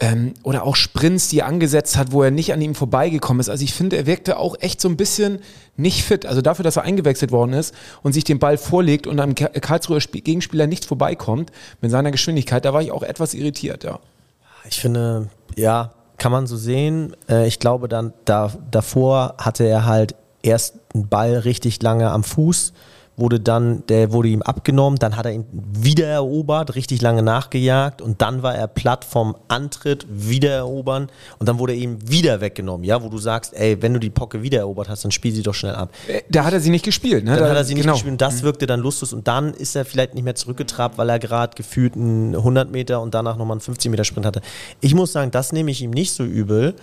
Ähm, oder auch Sprints, die er angesetzt hat, wo er nicht an ihm vorbeigekommen ist. Also ich finde, er wirkte auch echt so ein bisschen nicht fit. Also dafür, dass er eingewechselt worden ist und sich den Ball vorlegt und am Ka- Karlsruher Sp- Gegenspieler nicht vorbeikommt mit seiner Geschwindigkeit, da war ich auch etwas irritiert, ja.
Ich finde, ja, kann man so sehen. Äh, ich glaube, dann da, davor hatte er halt erst einen Ball richtig lange am Fuß, wurde dann, der wurde ihm abgenommen, dann hat er ihn wieder erobert, richtig lange nachgejagt und dann war er platt vom Antritt, wieder erobern und dann wurde er ihm wieder weggenommen, ja, wo du sagst, ey, wenn du die Pocke wieder erobert hast, dann spiel sie doch schnell ab.
Äh, Da hat er sie nicht gespielt, ne?
Dann
da,
hat er sie nicht
genau.
gespielt und das wirkte dann lustlos und dann ist er vielleicht nicht mehr zurückgetrabt, weil er gerade gefühlt einen 100 Meter und danach nochmal einen 50 Meter Sprint hatte. Ich muss sagen, das nehme ich ihm nicht so übel,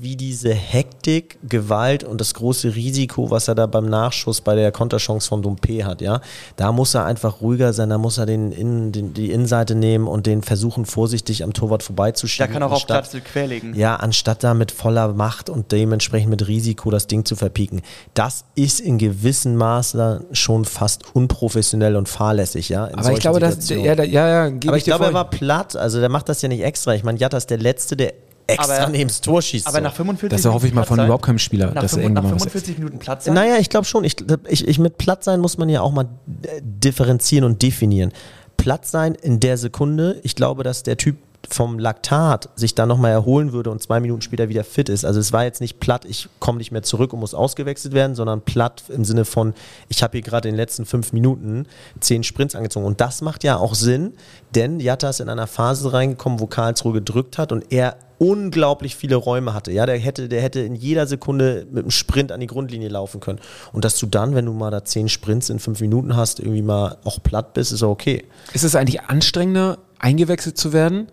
wie diese Hektik, Gewalt und das große Risiko, was er da beim Nachschuss bei der Konterchance von Dompe hat, ja. Da muss er einfach ruhiger sein, da muss er den, Innen- den, die Innenseite nehmen und den versuchen, vorsichtig am Torwart
Da
vorbeizuschieben.
kann auch auf
anstatt-
Platz querlegen.
ja, anstatt da mit voller Macht und dementsprechend mit Risiko das Ding zu verpieken. Das ist in gewissem Maße schon fast unprofessionell und fahrlässig, ja. in
Aber ich glaube, dass, ja, da- ja, ja,
aber ich
dir
glaube, er war platt, also der macht das ja nicht extra. Ich meine, Jatta ist der Letzte, der extra
Aber-
neben das Tor schießt.
Aber
so.
nach 45
Das erhoffe ich mal von
Platz sein-
überhaupt keinem Spieler,
Nach,
dass er
45
irgendwann
nach
mal was
45 Minuten Platz sein?
Naja, ich glaube schon. Ich, ich, ich, mit platt sein muss man ja auch mal differenzieren und definieren. Platt sein in der Sekunde, ich glaube, dass der Typ vom Laktat sich dann nochmal erholen würde und zwei Minuten später wieder fit ist. Also es war jetzt nicht platt, ich komme nicht mehr zurück und muss ausgewechselt werden, sondern platt im Sinne von, ich habe hier gerade in den letzten fünf Minuten zehn Sprints angezogen. Und das macht ja auch Sinn, denn Jatta ist in einer Phase reingekommen, wo Karlsruhe gedrückt hat und er unglaublich viele Räume hatte. Ja, der hätte, der hätte in jeder Sekunde mit einem Sprint an die Grundlinie laufen können. Und dass du dann, wenn du mal da zehn Sprints in fünf Minuten hast, irgendwie mal auch platt bist, ist okay.
Ist es eigentlich anstrengender, eingewechselt zu werden?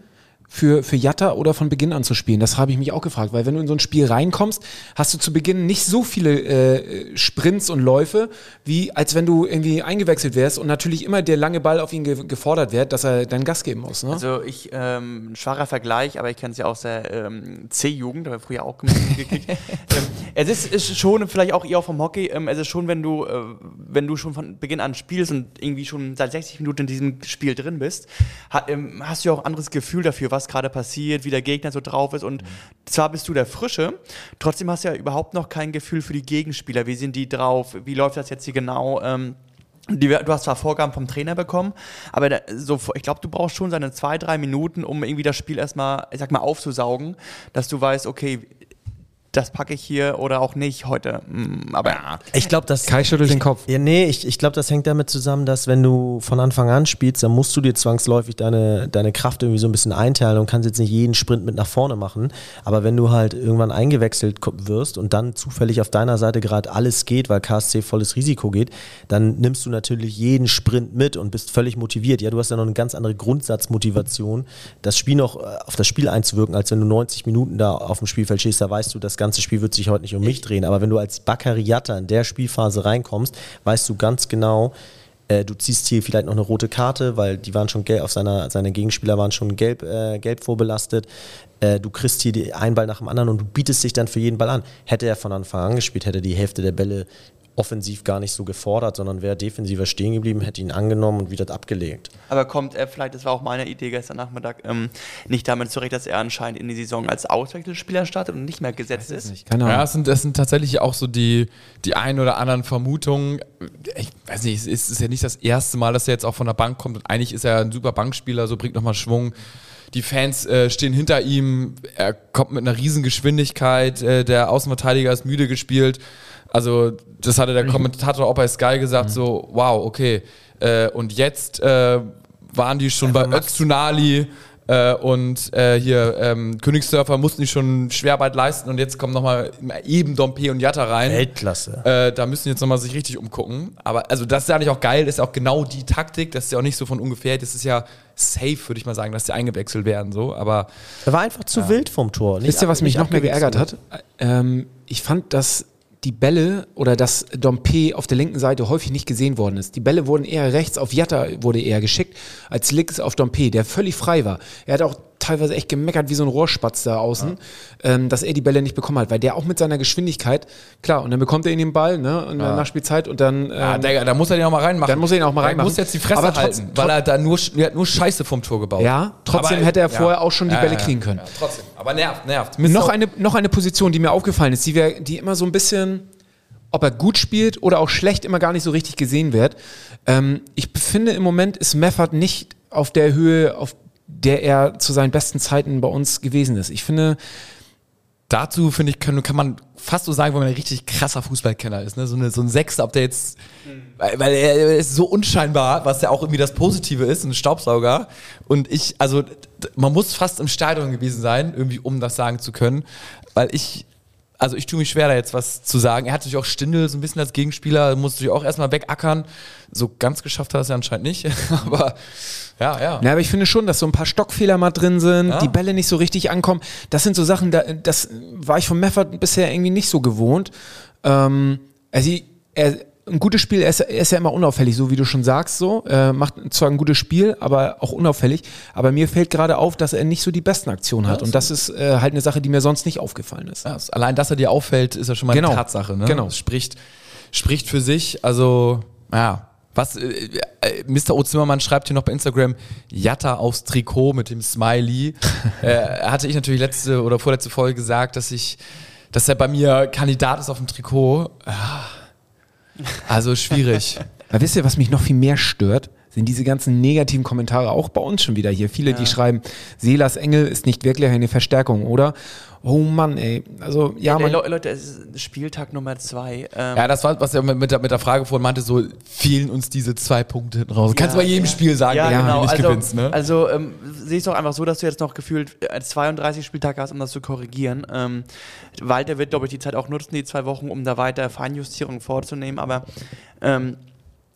Für, für Jatta oder von Beginn an zu spielen? Das habe ich mich auch gefragt, weil wenn du in so ein Spiel reinkommst, hast du zu Beginn nicht so viele äh, Sprints und Läufe, wie als wenn du irgendwie eingewechselt wärst und natürlich immer der lange Ball auf ihn ge gefordert wird, dass er dann Gas geben muss. Ne?
Also ich, ähm, ein schwacher Vergleich, aber ich kenne es ja aus der ähm, C-Jugend, habe ich früher auch gekriegt. ähm, es ist, ist schon, vielleicht auch auch vom Hockey, ähm, es ist schon, wenn du, äh, wenn du schon von Beginn an spielst und irgendwie schon seit 60 Minuten in diesem Spiel drin bist, ha, ähm, hast du ja auch ein anderes Gefühl dafür, was gerade passiert, wie der Gegner so drauf ist. Und zwar bist du der Frische, trotzdem hast du ja überhaupt noch kein Gefühl für die Gegenspieler, wie sind die drauf, wie läuft das jetzt hier genau, ähm, die, du hast zwar Vorgaben vom Trainer bekommen, aber da, so, ich glaube, du brauchst schon seine zwei, drei Minuten, um irgendwie das Spiel erstmal, ich sag mal, aufzusaugen, dass du weißt, okay, das packe ich hier oder auch nicht heute. Mm, Aber ja.
Ich glaube, das.
Kai schüttelt den Kopf.
Ja, nee, ich, ich glaube, das hängt damit zusammen, dass wenn du von Anfang an spielst, dann musst du dir zwangsläufig deine, deine Kraft irgendwie so ein bisschen einteilen und kannst jetzt nicht jeden Sprint mit nach vorne machen. Aber wenn du halt irgendwann eingewechselt wirst und dann zufällig auf deiner Seite gerade alles geht, weil KSC volles Risiko geht, dann nimmst du natürlich jeden Sprint mit und bist völlig motiviert. Ja, du hast ja noch eine ganz andere Grundsatzmotivation, das Spiel noch äh, auf das Spiel einzuwirken, als wenn du 90 Minuten da auf dem Spielfeld stehst, da weißt du, das ganze Spiel wird sich heute nicht um mich drehen. Aber wenn du als Baccariata in der Spielphase reinkommst, weißt du ganz genau, äh, du ziehst hier vielleicht noch eine rote Karte, weil die waren schon gelb, auf seiner, seine Gegenspieler waren schon gelb, äh, gelb vorbelastet. Äh, du kriegst hier die, einen Ball nach dem anderen und du bietest dich dann für jeden Ball an. Hätte er von Anfang an gespielt, hätte er die Hälfte der Bälle offensiv gar nicht so gefordert, sondern wäre defensiver stehen geblieben, hätte ihn angenommen und wieder abgelegt.
Aber kommt er vielleicht, das war auch meine Idee gestern Nachmittag, ähm, nicht damit zurecht, dass er anscheinend in die Saison als Auswechselspieler startet und nicht mehr gesetzt ist?
Keine
Ja,
Ahnung.
das sind, das sind tatsächlich auch so die, die ein oder anderen Vermutungen. Ich weiß nicht, es ist, ist ja nicht das erste Mal, dass er jetzt auch von der Bank kommt und eigentlich ist er ein super Bankspieler, so bringt nochmal Schwung. Die Fans äh, stehen hinter ihm, er kommt mit einer riesen Geschwindigkeit, äh, der Außenverteidiger ist müde gespielt. Also, das hatte der Kommentator auch bei Sky gesagt, so, wow, okay. Äh, und jetzt äh, waren die schon bei Öztunali äh, und äh, hier ähm, Königsdörfer mussten die schon Schwerarbeit leisten und jetzt kommen nochmal eben Dompe und Jatta rein.
Weltklasse.
Äh, da müssen die jetzt nochmal sich richtig umgucken. Aber also das ist ja nicht auch geil, das ist ja auch genau die Taktik, das ist ja auch nicht so von ungefähr, das ist ja safe, würde ich mal sagen, dass die eingewechselt werden. So, aber
Er war einfach zu wild vom Tor. Nicht
Wisst ihr, was mich noch mehr geärgert hat? Ähm, ich fand, dass die Bälle oder dass Dompe auf der linken Seite häufig nicht gesehen worden ist. Die Bälle wurden eher rechts auf Jatta wurde eher geschickt, als links auf Dompe, der völlig frei war. Er hat auch teilweise echt gemeckert wie so ein Rohrspatz da außen, ähm, dass er die Bälle nicht bekommen hat, weil der auch mit seiner Geschwindigkeit, klar, und dann bekommt er ihn den Ball, ne, in der Nachspielzeit und dann, ähm,
ja, Digga, da muss er den auch mal reinmachen.
Dann muss er ihn auch mal
Er
reinmachen.
muss jetzt die Fresse
Aber
halten, weil er da nur, er hat nur Scheiße vom Tor gebaut.
ja, trotzdem
Aber,
hätte er
ja.
vorher auch schon die
Ja,
Bälle
ja,
kriegen können.
Ja, trotzdem. Aber nervt, nervt.
Noch eine, noch eine Position, die mir aufgefallen ist, die, wir, die immer so ein bisschen, ob er gut spielt oder auch schlecht, immer gar nicht so richtig gesehen wird. Ähm, ich finde, im Moment ist Meffert nicht auf der Höhe, auf der er zu seinen besten Zeiten bei uns gewesen ist. Ich finde,
Dazu, finde ich, kann, kann man fast so sagen, wenn man ein richtig krasser Fußballkenner ist. Ne? So, eine, so ein Sechster, ob der jetzt, weil, weil er, ist so unscheinbar, was ja auch irgendwie das Positive ist, ein Staubsauger. Und ich, also man muss fast im Stadion gewesen sein, irgendwie, um das sagen zu können, weil ich, also ich tue mich schwer, da jetzt was zu sagen. Er hat sich auch Stindel so ein bisschen als Gegenspieler, musste sich auch erstmal wegackern. So ganz geschafft hat er es ja anscheinend nicht. Aber ja, ja.
Ja, aber ich finde schon, dass so ein paar Stockfehler mal drin sind,
Ja.
die Bälle nicht so richtig ankommen. Das sind so Sachen, da, das war ich von Meffert bisher irgendwie nicht so gewohnt. Ähm, also er, ein gutes Spiel, er ist, er ist ja immer unauffällig, so wie du schon sagst, so. Er macht zwar ein gutes Spiel, aber auch unauffällig. Aber mir fällt gerade auf, dass er nicht so die besten Aktionen hat. Und das ist äh, halt eine Sache, die mir sonst nicht aufgefallen ist.
Ja, allein, dass er dir auffällt, ist ja schon mal
Genau.
eine Tatsache. Ne?
Genau.
Das spricht, spricht für sich. Also, ja. Was, äh, äh, Mr. O. Zimmermann schreibt hier noch bei Instagram, Jatta aufs Trikot mit dem Smiley. äh, hatte ich natürlich letzte oder vorletzte Folge gesagt, dass ich, dass er bei mir Kandidat ist auf dem Trikot. Ah. Also schwierig.
Aber wisst ihr, was mich noch viel mehr stört? Sind diese ganzen negativen Kommentare auch bei uns schon wieder hier. Viele, die schreiben, Selas Engel ist nicht wirklich eine Verstärkung, oder? Oh Mann, ey. Also, ja, man,
Le Leute, es ist Spieltag Nummer zwei. Ähm,
ja, das war, was er mit, mit, der, mit der Frage vorhin meinte, so fehlen uns diese zwei Punkte hinten raus. Kannst du bei jedem Spiel sagen,
ja,
wenn du
genau.
nicht
Also,
gewinnst, ne?
also ähm, sieh es doch einfach so, dass du jetzt noch gefühlt äh, 32 Spieltage hast, um das zu korrigieren. Ähm, Walter wird, glaube ich, die Zeit auch nutzen, die zwei Wochen, um da weiter Feinjustierungen vorzunehmen. Aber ähm,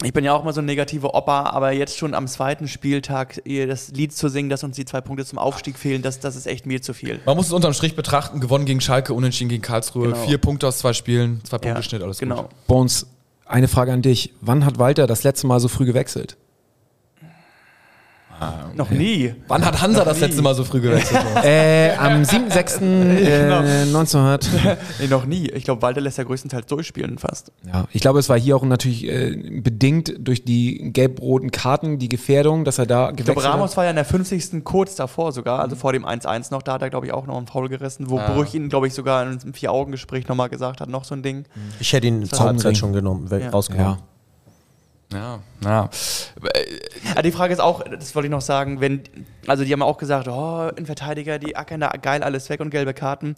ich bin ja auch mal so ein negativer Opa, aber jetzt schon am zweiten Spieltag ihr das Lied zu singen, dass uns die zwei Punkte zum Aufstieg fehlen, das, das ist echt mir zu viel.
Man muss es unterm Strich betrachten, gewonnen gegen Schalke, unentschieden gegen Karlsruhe,
Genau.
vier Punkte aus zwei Spielen, zwei Punkte
Ja,
Schnitt, alles
genau.
gut.
Bones, eine Frage an dich. Wann hat Walter das letzte Mal so früh gewechselt?
Noch nie.
Wann hat Hansa das letzte Mal so früh gewechselt?
äh, am 7.6. Äh, 1900.
Nee, noch nie. Ich glaube, Walter lässt ja größtenteils durchspielen fast.
Ja, ich glaube, es war hier auch natürlich äh, bedingt durch die gelb-roten Karten, die Gefährdung, dass er da
Ich glaube,
gewechselt
Ramos
hat.
war ja in der 50. kurz davor sogar, also vor dem 1-1 noch, da hat er, glaube ich, auch noch einen Foul gerissen, wo Brüch ihn, glaube ich, sogar in einem Vier-Augen-Gespräch nochmal gesagt hat, noch so ein Ding.
Ich hätte ihn zur. Halbzeit schon genommen,
Ja.
rausgenommen.
Ja.
Ja, ja.
Ja, die Frage ist auch, das wollte ich noch sagen, wenn, also die haben auch gesagt, oh, ein Verteidiger, die ackern da geil alles weg und gelbe Karten.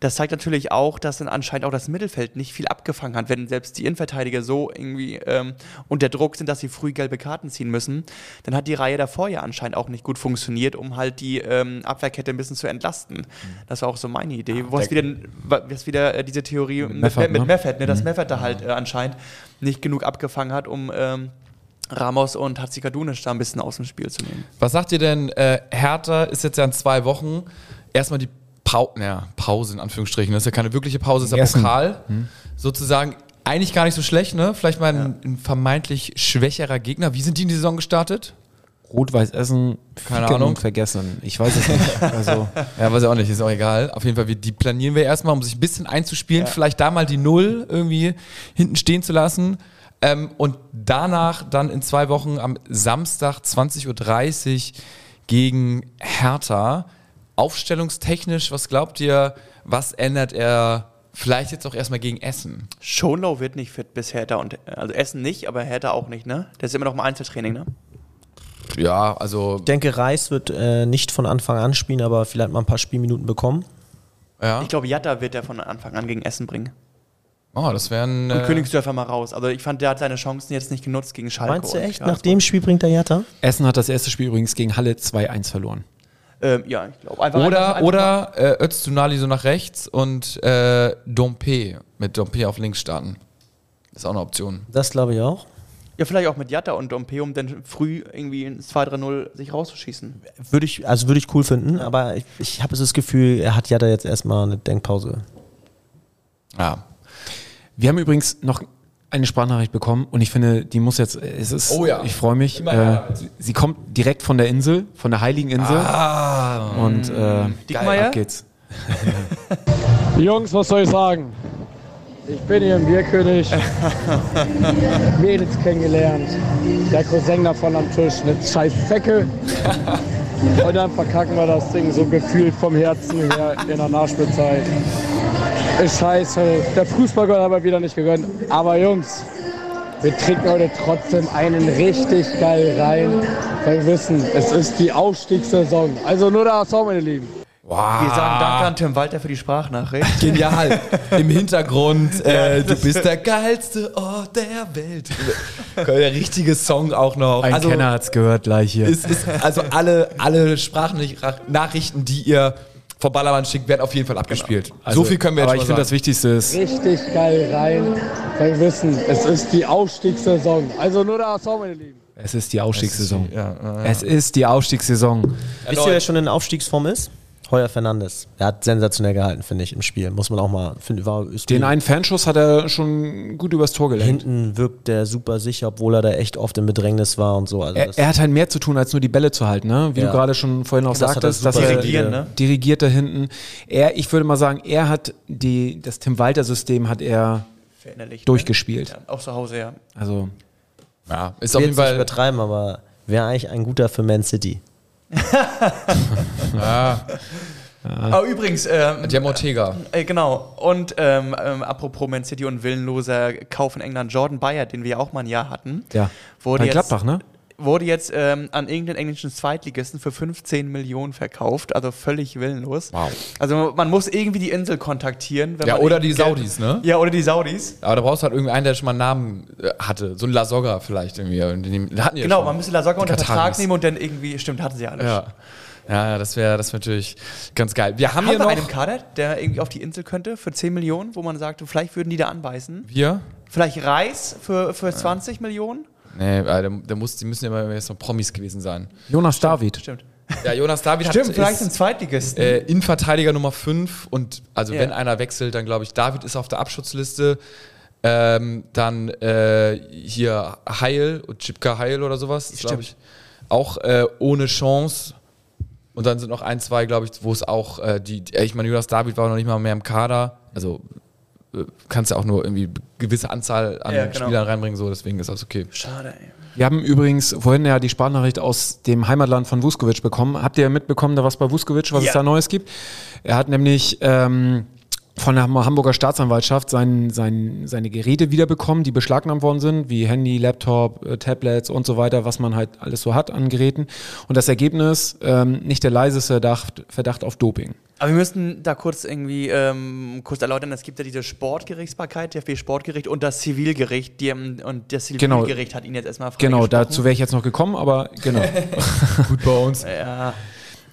Das zeigt natürlich auch, dass dann anscheinend auch das Mittelfeld nicht viel abgefangen hat, wenn selbst die Innenverteidiger so irgendwie ähm, unter Druck sind, dass sie früh gelbe Karten ziehen müssen, dann hat die Reihe davor ja anscheinend auch nicht gut funktioniert, um halt die ähm, Abwehrkette ein bisschen zu entlasten. Das war auch so meine Idee. Wo es wieder, was wieder äh, diese Theorie mit,
Meffert,
mit
ne?
Meffert, ne, dass Meffert da halt äh, anscheinend nicht genug abgefangen hat, um ähm, Ramos und Hatzikadunic da ein bisschen aus dem Spiel zu nehmen.
Was sagt ihr denn? Äh, Hertha ist jetzt ja in zwei Wochen erstmal die Pau ja, Pause in Anführungsstrichen. Das ist ja keine wirkliche Pause, das ist ja
Essen.
Pokal. Sozusagen eigentlich gar nicht so schlecht, ne? Vielleicht mal ein, ein vermeintlich schwächerer Gegner. Wie sind die in die Saison gestartet?
Rot-Weiß Essen,
Keine
ficken
Ahnung.
vergessen. Ich weiß es nicht. Also,
Ja, weiß ich auch nicht, ist auch egal. Auf jeden Fall, wir, die planieren wir erstmal, um sich ein bisschen einzuspielen, vielleicht da mal die Null irgendwie hinten stehen zu lassen. Ähm, und danach dann in zwei Wochen am Samstag 20.30 Uhr gegen Hertha. Aufstellungstechnisch, was glaubt ihr, was ändert er vielleicht jetzt auch erstmal gegen Essen?
Schonlau wird nicht fit bis Hertha und also Essen nicht, aber Hertha auch nicht, ne? Das ist immer noch im Einzeltraining, ne?
Ja, also,
Ich denke, Reis wird äh, nicht von Anfang an spielen, aber vielleicht mal ein paar Spielminuten bekommen.
ja.
Ich glaube, Jatta wird er von Anfang an gegen Essen bringen.
Oh, das wären.
Und
Äh,
Königsdörfer mal raus. Also ich fand, der hat seine Chancen jetzt nicht genutzt gegen Schalke.
Meinst du echt? Nach dem Spiel bringt der Jatta?
Essen hat das erste Spiel übrigens gegen Halle 2-1 verloren.
Ähm, ja, ich glaube. Einfach,
Oder,
einfach, einfach
oder äh, Öztunali so nach rechts und äh, Dompe mit Dompe auf links starten. Ist auch eine Option.
Das glaube ich auch.
Ja, vielleicht auch mit Jatta und Dompe, um dann früh irgendwie ins 2-3-0 sich rauszuschießen.
Würde ich, also würde ich cool finden, aber ich, ich habe so das Gefühl, er hat Jatta jetzt erstmal eine Denkpause.
Ja.
Wir haben übrigens noch eine Sprachnachricht bekommen und ich finde, die muss jetzt, es ist,
Oh ja.
ich freue mich. Äh, sie, sie kommt direkt von der Insel, von der Heiligen Insel.
Ah,
und äh,
Dickmeier?
ab geht's.
Jungs, was soll ich sagen? Ich bin hier im Bierkönig. Mädels kennengelernt. Der Cousin davon am Tisch, eine scheiß Zecke. Und dann verkacken wir das Ding so gefühlt vom Herzen her in der Nachspielzeit. Ist scheiße. Der Fußballgott hat aber wieder nicht gegönnt. Aber Jungs, wir trinken heute trotzdem einen richtig geil rein. Weil wir wissen, es ist die Aufstiegssaison. Also nur der HSV, meine Lieben.
Wir sagen Danke an Tim Walter für die Sprachnachricht.
Genial. Im Hintergrund, äh, du bist der geilste Ort der Welt. Der richtige Song auch noch.
Ein
also,
Kenner hat's gehört gleich hier.
ist, ist, also alle, alle Sprachnachrichten, die ihr vor Ballermann schickt, werden auf jeden Fall abgespielt. so viel können wir jetzt
Aber ich
schon
finde,
mal
das. Wichtigste ist,
richtig geil rein. Wir wissen, es ist die Aufstiegssaison. Also nur der HSV, meine Lieben.
es ist die Aufstiegssaison.
Ja, äh,
Es ist die Aufstiegssaison.
Wisst ihr, wer schon in Aufstiegsform ist? Heuer Fernandes. Er hat sensationell gehalten, finde ich, im Spiel. Muss man auch mal, war, ist
Den einen Fanschuss hat er schon gut übers Tor gelenkt.
Hinten wirkt der super sicher, obwohl er da echt oft im Bedrängnis war und so. Also
Er,
das-
er hat halt mehr zu tun, als nur die Bälle zu halten, ne? Wie
Ja.
du gerade schon vorhin auch
Das er
sagtest, dass er
Dirigieren, ne?
dirigiert da hinten. Er, ich würde mal sagen, er hat die, das Tim Walter-System hat er
Verinnerlicht,
durchgespielt.
Ne? Ja, auch zu Hause, ja.
Also
ja, ist auf jeden Fall.
übertreiben, aber wäre eigentlich ein guter für Man City.
Aber übrigens, ähm,
Die haben Ortega.
äh, genau. Und ähm, ähm, apropos Man City und willenloser Kauf in England, Jordan Bayer, den wir ja auch mal ein Jahr hatten,
ja.
wurde
Bei
jetzt,
Gladbach, ne?
Wurde jetzt ähm, an irgendeinen englischen Zweitligisten für 15 Millionen verkauft, also völlig willenlos.
Wow.
Also man muss irgendwie die Insel kontaktieren. Wenn
Ja, oder die Saudis, ne?
Ja, oder die Saudis.
Aber da brauchst du halt irgendwie einen, der schon mal einen Namen äh, hatte. So ein La Soga vielleicht irgendwie. Die, ja
Genau,
schon.
man müsste La Soga
Die
unter Vertrag nehmen und dann irgendwie, stimmt, hatten sie alles.
Ja. Ja, ja, das wäre das wär natürlich ganz geil. Wir haben,
Haben
hier
wir
noch.
einen Kader, der irgendwie auf die Insel könnte für 10 Millionen, wo man sagt, vielleicht würden die da anbeißen?
wir?
Vielleicht Reis für, für 20 Millionen?
Nee, äh, der, der muss, die müssen ja mal jetzt noch Promis gewesen sein.
Jonas David.
Stimmt.
Ja, Jonas David
Stimmt,
hat,
vielleicht ein
ist,
Zweitligisten.
äh, Innenverteidiger Nummer 5 und also
Ja.
wenn einer wechselt, dann glaube ich, David ist auf der Abschutzliste. Ähm, dann äh, hier Heil, Chipka Heil oder sowas, glaube ich, auch äh, ohne Chance. Und dann sind noch ein, zwei, glaube ich, wo es auch äh, die, die, ich meine, Jonas David war noch nicht mal mehr im Kader. Also äh, kannst ja auch nur irgendwie gewisse Anzahl an
Ja, genau.
Spielern reinbringen, so deswegen ist das okay.
Schade, ey.
Wir haben übrigens vorhin ja die Sprachnachricht aus dem Heimatland von Vuskovic bekommen. Habt ihr mitbekommen, da was bei Vuskovic, was
Ja.
es da Neues gibt? Er hat nämlich ähm, von der Hamburger Staatsanwaltschaft sein, sein, seine Geräte wiederbekommen, die beschlagnahmt worden sind, wie Handy, Laptop, äh, Tablets und so weiter, was man halt alles so hat an Geräten. Und das Ergebnis, ähm, nicht der leiseste Verdacht, Verdacht auf Doping.
Aber wir müssten da kurz irgendwie ähm, kurz erläutern, es gibt ja diese Sportgerichtsbarkeit, der Sportgericht und das Zivilgericht, die, ähm, und das
Genau.
Zivilgericht hat ihn jetzt erstmal
Genau, dazu wäre ich jetzt noch gekommen, aber genau.
Gut bei uns.
Ja,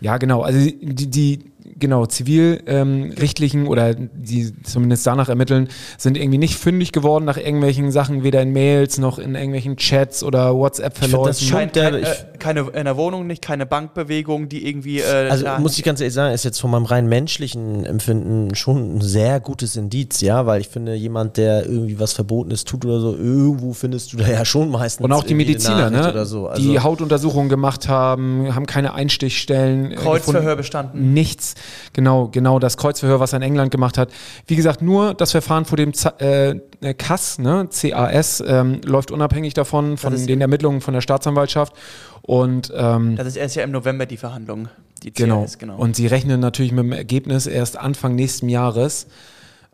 Ja, genau. Also die, die genau zivilrichtlichen ähm, oder die zumindest danach ermitteln, sind irgendwie nicht fündig geworden nach irgendwelchen Sachen, weder in Mails noch in irgendwelchen Chats oder WhatsApp-Verläufen.
das schon-
kein, äh, keine in der Wohnung nicht, keine Bankbewegung, die irgendwie. Äh,
Also muss ich ganz ehrlich sagen, ist jetzt von meinem rein menschlichen Empfinden schon ein sehr gutes Indiz, ja, weil ich finde, jemand, der irgendwie was Verbotenes tut oder so, irgendwo findest du da ja schon meistens
Und auch die Mediziner, ne?
Oder so. Also,
die Hautuntersuchungen gemacht haben, haben keine Einstichstellen. äh,
Kreuzverhör
gefunden.
bestanden.
Nichts. Genau, genau das Kreuzverhör, was er in England gemacht hat. Wie gesagt, nur das Verfahren vor dem Z äh, CAS, ne, CAS, ähm, läuft unabhängig davon, von den Ermittlungen von der Staatsanwaltschaft. Und ähm,
Das ist erst ja im November die Verhandlung. Die
Genau.
CS, genau.
Und sie rechnen natürlich mit dem Ergebnis erst Anfang nächsten Jahres.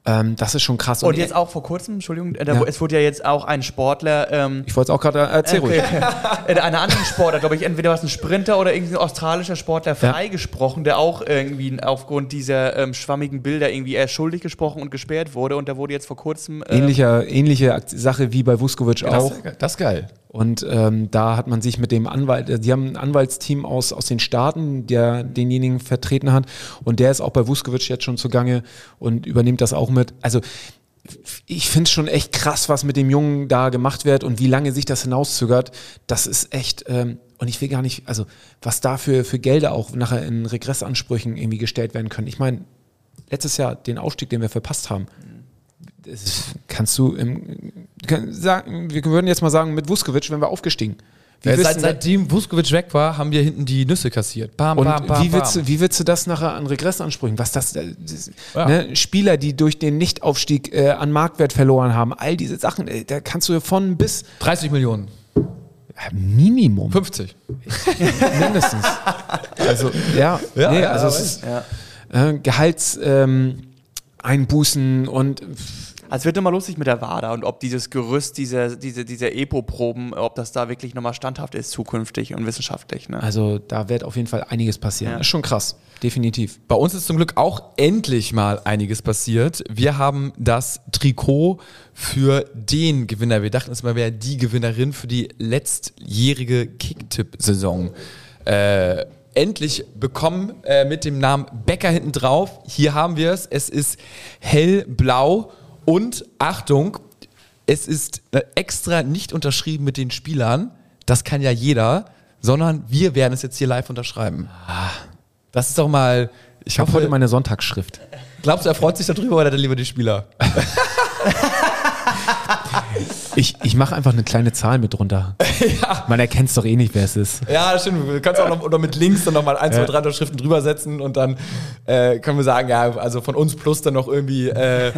Ähm, das ist schon krass.
Und jetzt auch vor kurzem, Entschuldigung, äh, da,
Ja.
es wurde ja jetzt auch ein Sportler, ähm,
ich wollte es auch gerade erzählen.
okay, in einer anderen Sportler, glaube ich, entweder war es ein Sprinter oder irgendwie ein australischer Sportler
Ja.
freigesprochen, der auch irgendwie aufgrund dieser ähm, schwammigen Bilder irgendwie erst schuldig gesprochen und gesperrt wurde. Und da wurde jetzt vor kurzem. Ähm,
Ähnlicher, ähnliche Sache wie bei Vuskovic auch.
Das, das ist geil.
Und ähm, da hat man sich mit dem Anwalt, äh, die haben ein Anwaltsteam aus, aus den Staaten, der denjenigen vertreten hat. Und der ist auch bei Vuskovic jetzt schon zugange und übernimmt das auch mit. Also ich finde es schon echt krass, was mit dem Jungen da gemacht wird und wie lange sich das hinauszögert. Das ist echt, ähm, und ich will gar nicht, also was da für, für Gelder auch nachher in Regressansprüchen irgendwie gestellt werden können. Ich meine, letztes Jahr den Aufstieg, den wir verpasst haben, ist, kannst du im, kann, sagen, wir würden jetzt mal sagen, mit Vuskovic, wenn wir aufgestiegen. Wie
seit, seitdem Vuskovic weg war, haben wir hinten die Nüsse kassiert. Bam,
und
bam, bam,
wie, willst
bam.
du, wie willst du das nachher an Regressansprüchen? Was das, äh, das
Ja.
ne, Spieler, die durch den Nichtaufstieg äh, an Marktwert verloren haben, all diese Sachen, äh, da kannst du von bis
30 Millionen.
Minimum
50.
mindestens. also ja,
Ja,
nee,
ja,
also es ist äh, Gehalts ähm, Einbußen und
Also es wird nochmal lustig mit der WADA und ob dieses Gerüst, dieser, diese, diese EPO-Proben, ob das da wirklich nochmal standhaft ist zukünftig und wissenschaftlich. Ne?
also da wird auf jeden Fall einiges passieren.
Ja.
Ist schon krass, definitiv.
Bei uns ist zum Glück auch endlich mal einiges passiert. Wir haben das Trikot für den Gewinner. Wir dachten, es mal wäre die Gewinnerin für die letztjährige Kicktipp-Saison. Äh, endlich bekommen äh, mit dem Namen Becker hinten drauf. Hier haben wir es. Es ist hellblau und Achtung, es ist äh, extra nicht unterschrieben mit den Spielern. Das kann ja jeder, sondern wir werden es jetzt hier live unterschreiben. Das ist doch mal. Ich
habe heute meine Sonntagsschrift.
glaubst du, er freut sich darüber oder hat er lieber die Spieler?
Ich, ich mache einfach eine kleine Zahl mit drunter. Man erkennt es doch eh nicht, wer es ist.
Ja, das stimmt. Du kannst auch noch oder mit Links dann nochmal ein, zwei,
Ja.
drei Unterschriften drüber setzen und dann äh, können wir sagen, ja, also von uns plus dann noch irgendwie äh,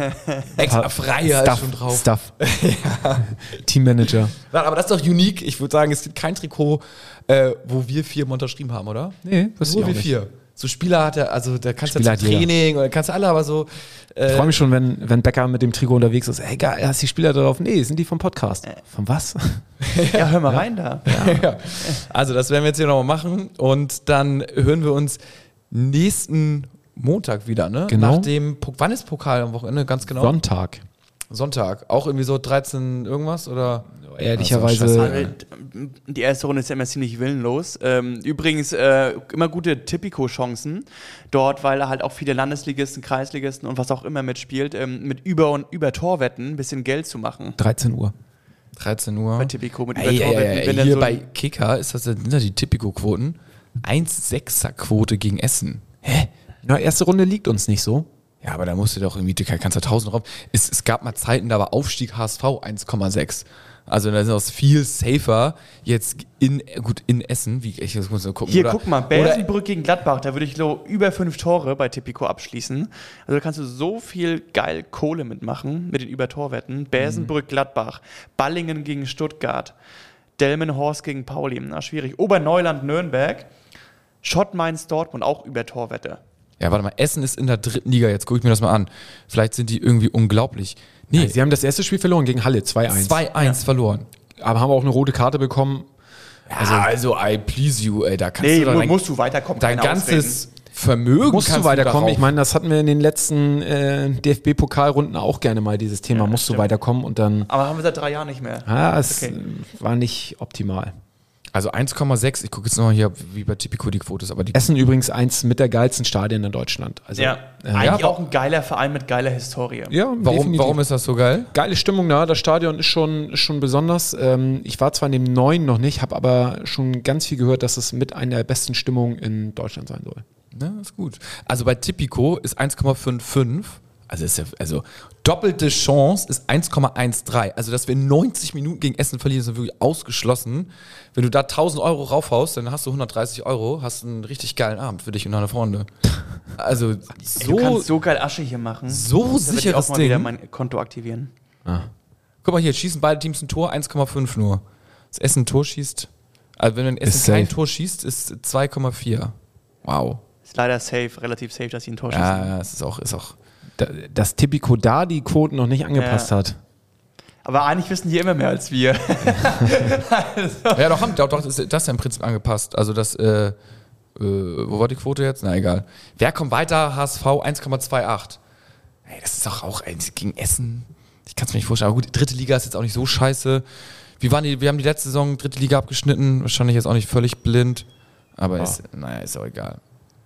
extra freie ist schon drauf.
Stuff. Teammanager.
Nein, Aber das ist doch unique. Ich würde sagen, es gibt kein Trikot, äh, wo wir vier mal unterschrieben haben, oder?
Nee, wüsste ich
Nur wir
nicht.
vier. So Spieler hat er, also da kannst du
Spieler
ja zum
jeder.
Training oder kannst du alle, aber so. Äh,
Ich freue mich schon, wenn, wenn Becker mit dem Trikot unterwegs ist. Ey, geil, hast die Spieler drauf? Nee, sind die vom Podcast. Von was?
Ja, hör mal rein da.
ja. Also, das werden wir jetzt hier nochmal machen und dann hören wir uns nächsten Montag wieder, ne?
Genau.
Nach dem, wann ist Pokal am Wochenende? Ganz genau.
Sonntag.
Sonntag. Auch irgendwie so 13 irgendwas oder?
Ehrlicherweise.
Also, die erste Runde ist ja immer ziemlich willenlos. Ähm, übrigens äh, immer gute Tipico-Chancen dort, weil da halt auch viele Landesligisten, Kreisligisten und was auch immer mitspielt, ähm, mit Über- und Über-Torwetten ein bisschen Geld zu machen.
13 Uhr.
13 Uhr.
Bei Tipico mit
Ey, ey, ey, hier
so
bei Kicker ist das sind da die Tipico-Quoten. 1,6er-Quote gegen Essen. Hä?
Na, erste Runde liegt uns nicht so.
Ja, aber da musst du doch irgendwie, du kannst da 1000 drauf. Es, es gab mal Zeiten, da war Aufstieg HSV 1,6. Also da ist es viel safer jetzt in, gut, in Essen, wie ich das muss mal gucken.
Hier,
oder,
guck mal,
oder,
Bersenbrück gegen Gladbach, da würde ich so über fünf Tore bei Tipico abschließen. Also da kannst du so viel geil Kohle mitmachen mit den Übertorwetten. Bersenbrück, Gladbach, Ballingen gegen Stuttgart, Delmenhorst gegen Pauli, na schwierig. Oberneuland, Nürnberg, Schott Mainz, Dortmund, auch Übertorwette.
Ja, warte mal, Essen ist in der dritten Liga, jetzt gucke ich mir das mal an. Vielleicht sind die irgendwie unglaublich. Nee,
Sie haben das erste Spiel verloren gegen Halle, 2-1.
2-1 verloren.
Aber haben auch eine rote Karte bekommen.
Also, also, I please you, ey, da kannst
Nee,
du dein,
musst du weiterkommen.
dein ganzes Vermögen
Musst du weiterkommen?
darauf-
Ich meine, das hatten wir in den letzten äh, DFB-Pokalrunden auch gerne mal, dieses Thema. musst du weiterkommen und dann.
Aber haben wir seit drei Jahren nicht mehr.
Ah, es
Okay.
war nicht optimal.
Also 1,6, ich gucke jetzt nochmal hier, wie bei Tipico die Quote ist, aber die
Essen übrigens eins mit der geilsten Stadien in Deutschland. Also,
Ja,
äh,
eigentlich
ja,
auch ein geiler Verein mit geiler Historie.
ja
warum,
definitiv.
warum ist das so geil?
Geile Stimmung da, das Stadion ist schon, ist schon besonders. Ähm, ich war zwar in dem neuen noch nicht, habe aber schon ganz viel gehört, dass es mit einer der besten Stimmungen in Deutschland sein soll.
Ne, ist gut. Also bei Tipico ist 1,55. Also ist ja, also doppelte Chance ist 1,13. Also dass wir 90 Minuten gegen Essen verlieren, ist wirklich ausgeschlossen. Wenn du da 1000 Euro raufhaust, dann hast du 130 Euro, hast einen richtig geilen Abend für dich und deine Freunde. Also
Du
so,
kannst so geil Asche hier machen.
so
Da werd ich
sicheres
auch mal wieder
Ding.
mein Konto aktivieren.
Guck mal hier, schießen beide Teams ein Tor, 1,5 nur. Das Essen ein Tor schießt, also wenn ein Essen
Ist
kein
safe.
Tor schießt, ist 2,4. Wow.
Ist leider safe, relativ safe, dass sie ein Tor schießen.
Ja, ja, es ist auch, ist auch.
Da, dass Tipico da die Quoten noch nicht angepasst
Ja.
hat.
Aber eigentlich wissen die immer mehr als wir.
Ja, doch, haben, doch, doch, das ist ja im Prinzip angepasst. Also das, äh, äh, wo war die Quote jetzt? Na egal. Wer kommt weiter? HSV 1,28. Ey, das ist doch auch ey, gegen Essen. Ich kann es mir nicht vorstellen. Aber gut, dritte Liga ist jetzt auch nicht so scheiße. Wie waren die, wir haben die letzte Saison dritte Liga abgeschnitten. Wahrscheinlich jetzt auch nicht völlig blind. Aber ist, naja, ist auch egal.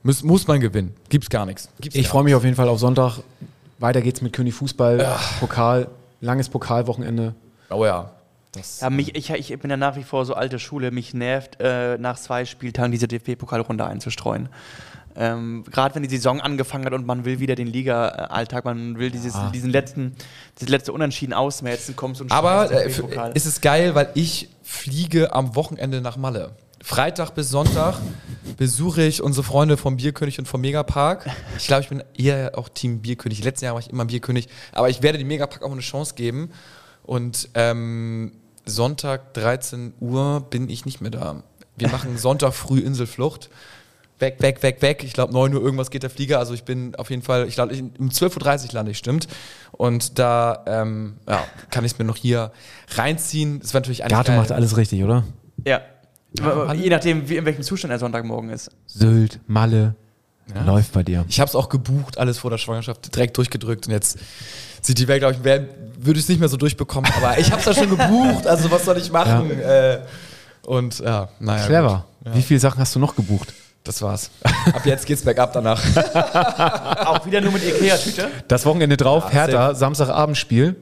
Muss, muss man gewinnen. Gibt's gar nichts. Gibt's
Ich freue mich auf jeden Fall auf Sonntag. Weiter geht's mit König Fußball, Pokal, langes Pokalwochenende.
Oh ja.
Ja, mich, ich, ich bin ja nach wie vor so alte Schule. Mich nervt, äh, nach zwei Spieltagen diese DFB-Pokalrunde einzustreuen. Ähm, Gerade wenn die Saison angefangen hat und man will wieder den Liga-Alltag, man will dieses, diesen letzten, dieses letzte Unentschieden ausmerzen, kommst und
Aber äh, ist es geil, weil ich fliege am Wochenende nach Malle. Freitag bis Sonntag besuche ich unsere Freunde vom Bierkönig und vom Megapark. Ich glaube, ich bin eher auch Team Bierkönig. Letztes Jahr war ich immer Bierkönig. Aber ich werde dem Megapark auch eine Chance geben. Und ähm, Sonntag 13 Uhr bin ich nicht mehr da. Wir machen Sonntag früh Inselflucht. Weg, weg, weg, weg. Ich glaube, 9 Uhr irgendwas geht der Flieger. Also ich bin auf jeden Fall, ich glaube, um 12.30 Uhr lande ich, stimmt. Und da ähm, ja, kann ich es mir noch hier reinziehen. Das war natürlich eigentlich
Gato
geil.
macht alles richtig, oder?
ja.
Malle.
Je nachdem, wie, in welchem Zustand er Sonntagmorgen ist.
Sylt, Malle, läuft bei dir.
Ich habe es auch gebucht, alles vor der Schwangerschaft, direkt durchgedrückt und jetzt sieht die Welt, glaube ich, würde ich es nicht mehr so durchbekommen, aber ich habe es ja schon gebucht, also was soll ich machen? Äh, und ja, naja.
Clever.
gut.
Wie viele Sachen hast du noch gebucht?
Das war's. Ab jetzt geht's bergab danach.
Auch wieder nur mit Ikea-Tüte.
Das Wochenende drauf,
Ja,
Hertha, Samstagabendspiel.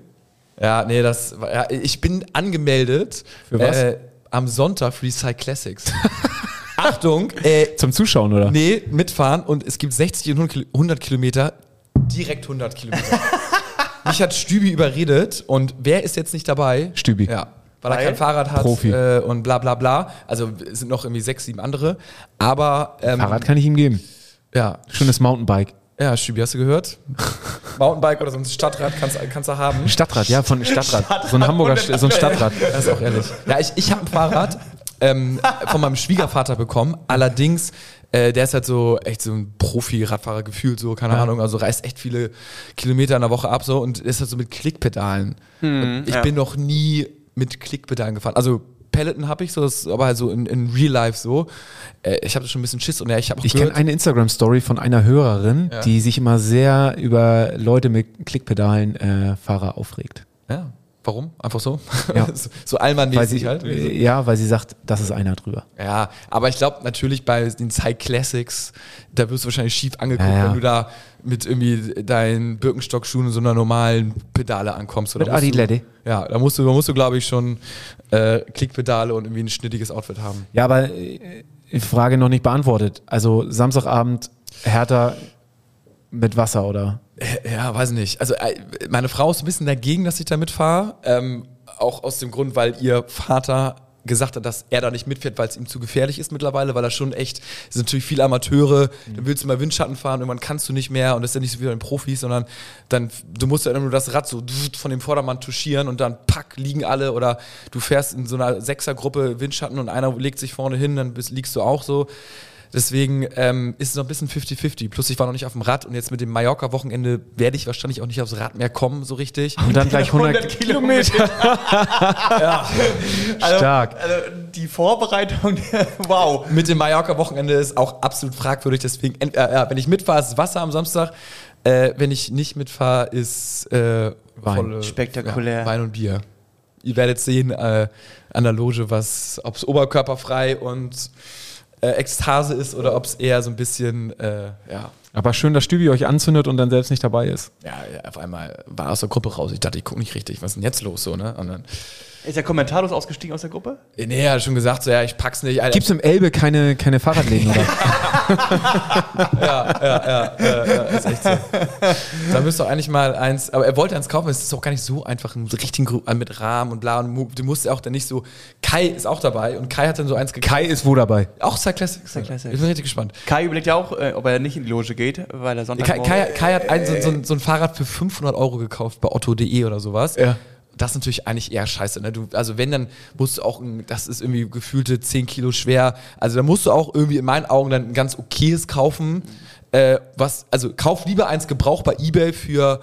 Ja, nee, das war- ja, ich bin angemeldet
Für was?
Äh, am Sonntag für die Cycle Classics. Achtung, äh,
Zum Zuschauen, oder?
nee, mitfahren und es gibt 60 und 100 Kil- 100 Kilometer, direkt 100 Kilometer. Mich hat Stübi überredet und wer ist jetzt nicht dabei?
Stübi.
Ja. Weil, er kein Fahrrad hat
Profi.
Äh, und bla bla bla. Also es sind noch irgendwie sechs, sieben andere. Aber ähm,
Fahrrad kann ich ihm geben.
ja,
Schönes Mountainbike.
Ja, Stübi, hast du gehört? Mountainbike oder so ein Stadtrad kannst, kannst du haben.
Stadtrad, ja, von Stadtrad. So ein Hamburger, St- so ein Stadtrad.
Das ist auch ehrlich. Ja, ich, ich habe ein Fahrrad ähm, von meinem Schwiegervater bekommen. Allerdings, äh, der ist halt so echt so ein Profi-Radfahrer gefühlt, so, keine Ahnung, also reist echt viele Kilometer in der Woche ab so und ist halt so mit Klickpedalen. und ich
ja.
bin noch nie mit Klickpedalen gefahren. Also Peloton habe ich so, das ist aber halt so in, in Real Life so. Äh, ich habe schon ein bisschen Schiss und ja, ich habe auch
Ich kenne eine Instagram-Story von einer Hörerin,
Ja.
die sich immer sehr über Leute mit Klickpedalen äh, Fahrer aufregt.
ja, warum? Einfach so?
Ja.
so, allmannmäßig halt.
ja, weil sie sagt, das ist einer drüber.
Ja, aber ich glaube natürlich bei den Cycle Classics, da wirst du wahrscheinlich schief angeguckt,
Ja, ja.
wenn du da mit irgendwie deinen Birkenstockschuhen und so einer normalen Pedale ankommst. Oder
Mit Adilette.
Ja, da musst du, da musst du glaube ich, schon äh, Klickpedale und irgendwie ein schnittiges Outfit haben.
Ja, aber äh, die Frage noch nicht beantwortet. Also Samstagabend Hertha mit Wasser, oder?
Ja, weiß nicht. Also äh, meine Frau ist ein bisschen dagegen, dass ich da mitfahre. Ähm, auch aus dem Grund, weil ihr Vater gesagt hat, dass er da nicht mitfährt, weil es ihm zu gefährlich ist mittlerweile, weil er schon echt, es sind natürlich viele Amateure, dann willst du mal Windschatten fahren, irgendwann kannst du nicht mehr und das ist ja nicht so wie bei den Profis, sondern dann, du musst ja immer nur das Rad so von dem Vordermann touchieren und dann pack, liegen alle oder du fährst in so einer Sechsergruppe Windschatten und einer legt sich vorne hin, dann bist, liegst du auch so. Deswegen ähm, ist es noch ein bisschen 50-50. Plus ich war noch nicht auf dem Rad und jetzt mit dem Mallorca-Wochenende werde ich wahrscheinlich auch nicht aufs Rad mehr kommen, so richtig.
Und dann gleich 100, Kilometer. Stark.
Also die Vorbereitung, wow.
Mit dem Mallorca-Wochenende ist auch absolut fragwürdig. Deswegen, äh, ja, wenn ich mitfahre, ist Wasser am Samstag. Äh, wenn ich nicht mitfahre, ist äh,
Wein.
Spektakulär.
Ja, Wein und Bier. Ihr werdet sehen äh, an der Loge, was, ob es oberkörperfrei und äh, Ekstase ist oder ob es eher so ein bisschen, äh, ja,
Aber schön, dass Stübi euch anzündet und dann selbst nicht dabei ist.
ja, auf einmal war aus der Gruppe raus. Ich dachte, ich gucke nicht richtig, was ist denn jetzt los so, ne? Und dann,
Ist er kommentarlos ausgestiegen aus der Gruppe?
nee, er hat schon gesagt, so, ja, ich pack's nicht. Alter.
Gibt es im Elbe keine, keine Fahrradläden, oder?
ist echt so. Da müsst ihr eigentlich mal eins, aber er wollte eins kaufen, es ist auch gar nicht so einfach, einen richtigen Gru- äh, mit Rahmen und bla und du musst ja auch dann nicht so, Kai ist auch dabei und Kai hat dann so eins gekauft.
Kai ist wo dabei?
Auch. Star Classics. Ich bin richtig gespannt.
Kai überlegt ja auch, äh, ob er nicht in die Loge geht, weil er Sonntag
Kai, Kai, Kai hat ein, so, so, ein- so ein Fahrrad für 500 Euro gekauft bei otto.de oder sowas.
Ja.
Das ist natürlich eigentlich eher scheiße. Ne? Du, also wenn, dann musst du auch, das ist irgendwie gefühlte 10 Kilo schwer. Also da musst du auch irgendwie in meinen Augen dann ein ganz okayes kaufen. Äh, was, also kauf lieber eins gebraucht bei Ebay für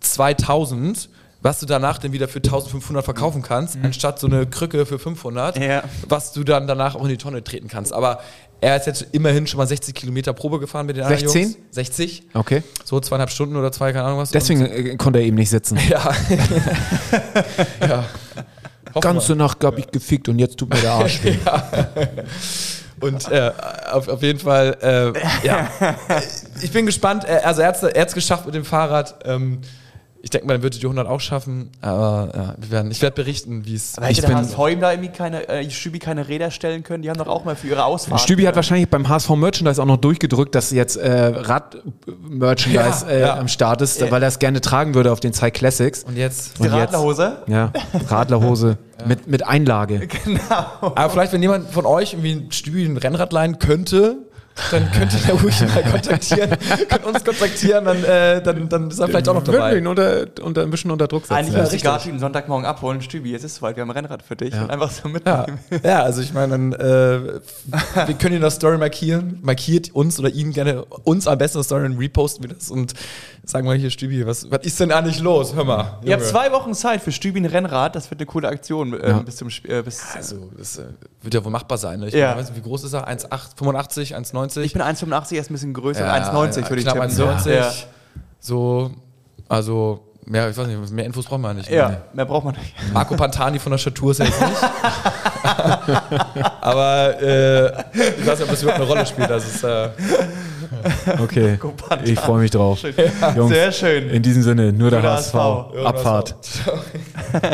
2000, was du danach dann wieder für 1500 verkaufen kannst, anstatt so eine Krücke für 500,
Ja.
was du dann danach auch in die Tonne treten kannst. Aber er ist jetzt immerhin schon mal 60 Kilometer Probe gefahren mit den anderen
16?
Jungs. 60?
Okay.
So zweieinhalb Stunden oder zwei, keine Ahnung was.
Deswegen äh, konnte er eben nicht sitzen.
Und, ja. ja.
Ganze Nacht gab ich gefickt und jetzt tut mir der Arsch weh.
Und äh, auf, auf jeden Fall, äh, ja. Ich bin gespannt. Äh, Also er hat es geschafft mit dem Fahrrad. Ähm, ich denke mal, er wird die 100 auch schaffen. Aber ja, wir werden, ich werde berichten, wie es.
Aber hätte
Ich
der
bin-
HSV ihm da irgendwie keine, äh, Stübi keine Räder stellen können? Die haben doch auch mal für ihre Ausfahrt.
Stübi hat
äh,
wahrscheinlich beim HSV Merchandise auch noch durchgedrückt, dass jetzt äh, Rad-Merchandise
Ja,
äh,
ja.
am Start ist, weil er es gerne tragen würde auf den Zeit Classics.
Und jetzt.
die
und jetzt-
Radlerhose.
Ja, Radlerhose mit, mit Einlage.
Aber vielleicht, wenn jemand von euch irgendwie ein Stübi ein Rennrad leihen könnte, dann könnt ihr ruhig mal kontaktieren, könnt uns kontaktieren, dann, äh, dann, dann ist er vielleicht auch noch
Würden wir
dabei.
ihn unter, unter, ein bisschen unter Druck setzen.
Eigentlich
Ja,
müsste
richtig.
Gati ihn Sonntagmorgen abholen. Stübi, jetzt ist es soweit, wir haben ein Rennrad für dich.
Ja.
Und einfach so
Ja,
mitnehmen.
ja, also ich meine, dann, äh, wir können in der Story markieren. Markiert uns oder ihn gerne uns am besten in der Story und reposten wir das und sagen mal hier, Stübi, was, was ist denn eigentlich los? Hör mal.
Ihr habt
Junge.
zwei Wochen Zeit für Stübi ein Rennrad. Das wird eine coole Aktion äh,
Ja.
bis zum Spiel. Äh,
Also, das äh, wird ja wohl machbar sein. Ne? Ich
Ja.
weiß nicht, wie groß ist er? 1,8, 85, 1,90?
ich bin 1,85, er ist ein bisschen größer.
Ja,
1,90 würde ich
knapp
tippen.
1,90.
Ja.
So, also, mehr, ich weiß nicht, mehr Infos brauchen wir nicht.
Ja,
Nee.
mehr braucht man nicht.
Marco Pantani von der Statur ist er jetzt nicht. Aber äh, ich weiß nicht, ob das überhaupt eine Rolle spielt. Das ist, äh,
Okay, ich freue mich drauf. Jungs,
Sehr schön.
in diesem Sinne, nur der
der
HSV.
HSV.
Abfahrt.